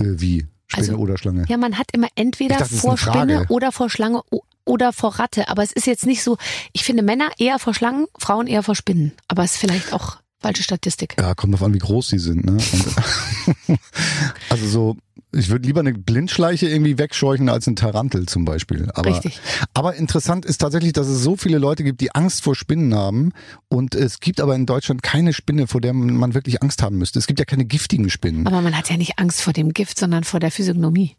äh, wie? Spinne Also, oder Schlange? Ja, man hat immer entweder dachte, vor. Spinne oder vor Schlange oder vor Ratte. Aber es ist jetzt nicht so, ich finde Männer eher vor Schlangen, Frauen eher vor Spinnen. Aber es ist vielleicht auch falsche Statistik. Ja, kommt drauf an, wie groß die sind. Ne? [LAUGHS] [LAUGHS] Also so, ich würde lieber eine Blindschleiche irgendwie wegscheuchen als ein Tarantel zum Beispiel. Aber, Richtig. aber interessant ist tatsächlich, dass es so viele Leute gibt, die Angst vor Spinnen haben. Und es gibt aber in Deutschland keine Spinne, vor der man wirklich Angst haben müsste. Es gibt ja keine giftigen Spinnen. Aber man hat ja nicht Angst vor dem Gift, sondern vor der Physiognomie.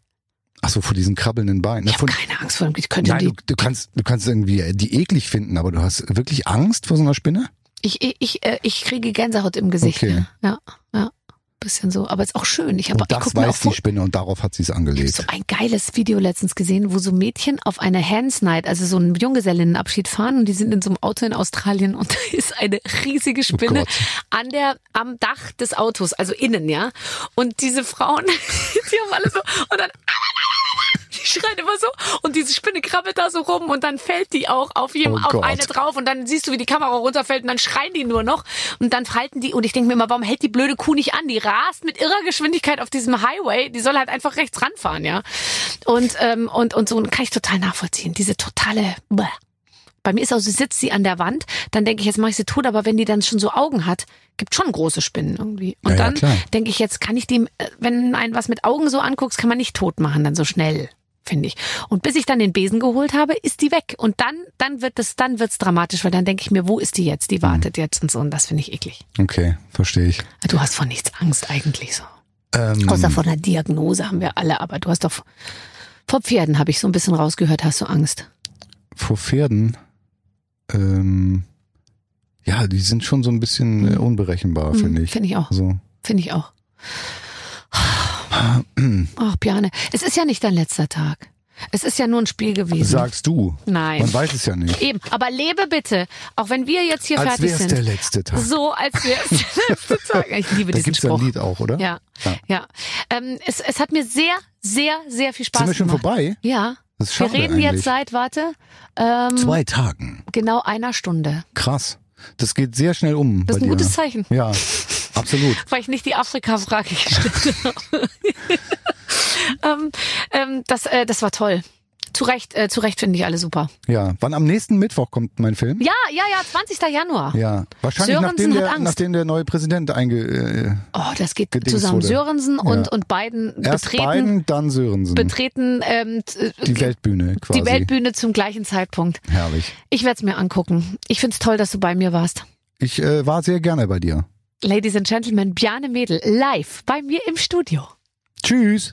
Ach so, vor diesen krabbelnden Beinen. Ich habe keine Angst vor dem Gift. Könnte nein, die, du, du kannst, du kannst irgendwie die eklig finden, aber du hast wirklich Angst vor so einer Spinne? ich, ich, ich, äh, ich kriege Gänsehaut im Gesicht. Okay. Ja, ja. Bisschen so, aber ist auch schön. Ich, hab, Und ich das auch weiß die Spinne und darauf hat sie es angelegt. so ein geiles Video letztens gesehen, wo so Mädchen auf eine Hands Night, also so einen Junggesellinnenabschied fahren und die sind in so einem Auto in Australien und [LAUGHS] da ist eine riesige Spinne Gott. an der, am Dach des Autos, also innen, ja. Und diese Frauen, [LAUGHS] die haben alle so, und dann, die schreien immer so und diese Spinne krabbelt da so rum und dann fällt die auch auf, jedem, Oh auf eine drauf und dann siehst du, wie die Kamera runterfällt und dann schreien die nur noch und dann halten die und ich denke mir immer, warum hält die blöde Kuh nicht an? Die rast mit irrer Geschwindigkeit auf diesem Highway, die soll halt einfach rechts ranfahren, ja. Und ähm, und und so kann ich total nachvollziehen, diese totale Bäh. bei mir ist auch so, sitzt sie an der Wand, dann denke ich, jetzt mache ich sie tot, aber wenn die dann schon so Augen hat, gibt schon große Spinnen irgendwie. Und Ja, ja, dann klar. denke ich, jetzt kann ich dem, äh, wenn ein was mit Augen so anguckst, kann man nicht tot machen, dann so schnell, finde ich. Und bis ich dann den Besen geholt habe, ist die weg. Und dann, dann wird es, dann wird's dramatisch, weil dann denke ich mir, wo ist die jetzt? Die wartet jetzt und so. Und das finde ich eklig. Okay, verstehe ich. Du hast vor nichts Angst eigentlich so. Ähm, Außer vor einer Diagnose haben wir alle, aber du hast doch vor Pferden habe ich so ein bisschen rausgehört, hast du Angst. vor Pferden, ähm, ja, die sind schon so ein bisschen äh, unberechenbar, finde ich. Finde ich auch. So. Finde ich auch. Ach, Bjane, es ist ja nicht dein letzter Tag. Es ist ja nur ein Spiel gewesen. Sagst du. Nein. Man weiß es ja nicht. Eben, aber lebe bitte, auch wenn wir jetzt hier Als fertig es sind. der letzte Tag. So, als wäre es der [LAUGHS] letzte Tag. Ich liebe Da diesen gibt's Spruch. ein Lied auch, oder? Ja, Ja. ja. Ähm, es, es hat mir sehr, sehr, sehr viel Spaß Sind wir schon gemacht. vorbei? Ja. Das ist Wir reden eigentlich. jetzt seit, warte, ähm, Zwei Tagen. genau einer Stunde. Krass. Das geht sehr schnell um. Das ist ein dir. gutes Zeichen. Ja, [LAUGHS] absolut. weil ich nicht die Afrika-Frage gestellt [LAUGHS] habe. [LAUGHS] ähm, ähm, das, äh, das war toll. Zu Recht, äh, zu Recht finde ich alle super. Ja. Wann am nächsten Mittwoch kommt mein Film? Ja, ja, ja, 20. Januar. Ja. Wahrscheinlich Sörensen nachdem der, nachdem der neue Präsident einge, äh, Oh, das geht zusammen. wurde. Sörensen und, Ja. und Biden erst betreten, Biden, dann Sörensen. betreten ähm, die Weltbühne quasi. die Weltbühne zum gleichen Zeitpunkt. Herrlich. Ich werde es mir angucken. Ich find's toll, dass du bei mir warst. Ich äh, war sehr gerne bei dir. Ladies and Gentlemen, Bjane Mädel live bei mir im Studio. Tschüss.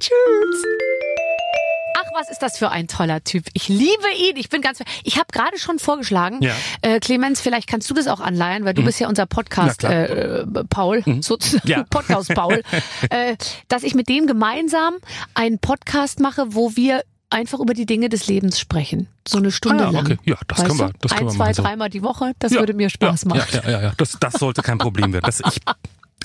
Ach, was ist das für ein toller Typ. Ich liebe ihn. Ich bin ganz. Ich habe gerade schon vorgeschlagen, Ja. äh, Clemens, vielleicht kannst du das auch anleihen, weil du bist ja unser Podcast äh, Paul, sozusagen Ja. [LAUGHS] Podcast Paul, [LAUGHS] äh, dass ich mit dem gemeinsam einen Podcast mache, wo wir einfach über die Dinge des Lebens sprechen. So eine Stunde Ah, lang. okay. Ja, das weißt können wir- das können Ein, wir zwei, machen so. dreimal die Woche. Das Ja, würde mir Spaß ja, machen. Ja, ja, ja, ja. Das, das sollte kein Problem werden. Das, ich,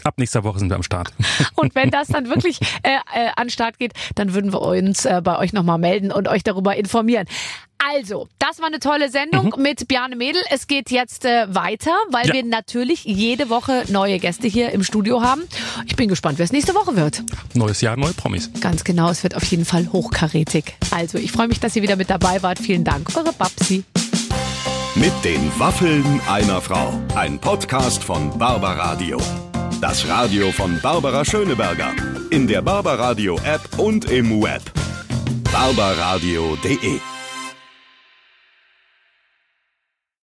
ab nächster Woche sind wir am Start. [LAUGHS] Und wenn das dann wirklich äh, äh, an Start geht, dann würden wir uns äh, bei euch nochmal melden und euch darüber informieren. Also, das war eine tolle Sendung mit Bjarne Mädel. Es geht jetzt äh, weiter, weil Ja. wir natürlich jede Woche neue Gäste hier im Studio haben. Ich bin gespannt, wer es nächste Woche wird. Neues Jahr, neue Promis. Ganz genau, es wird auf jeden Fall hochkarätig. Also, ich freue mich, dass ihr wieder mit dabei wart. Vielen Dank, eure Babsi. Mit den Waffeln einer Frau. Ein Podcast von Barbaradio. Das Radio von Barbara Schöneberger. In der Barbaradio App und im Web. barbaradio.de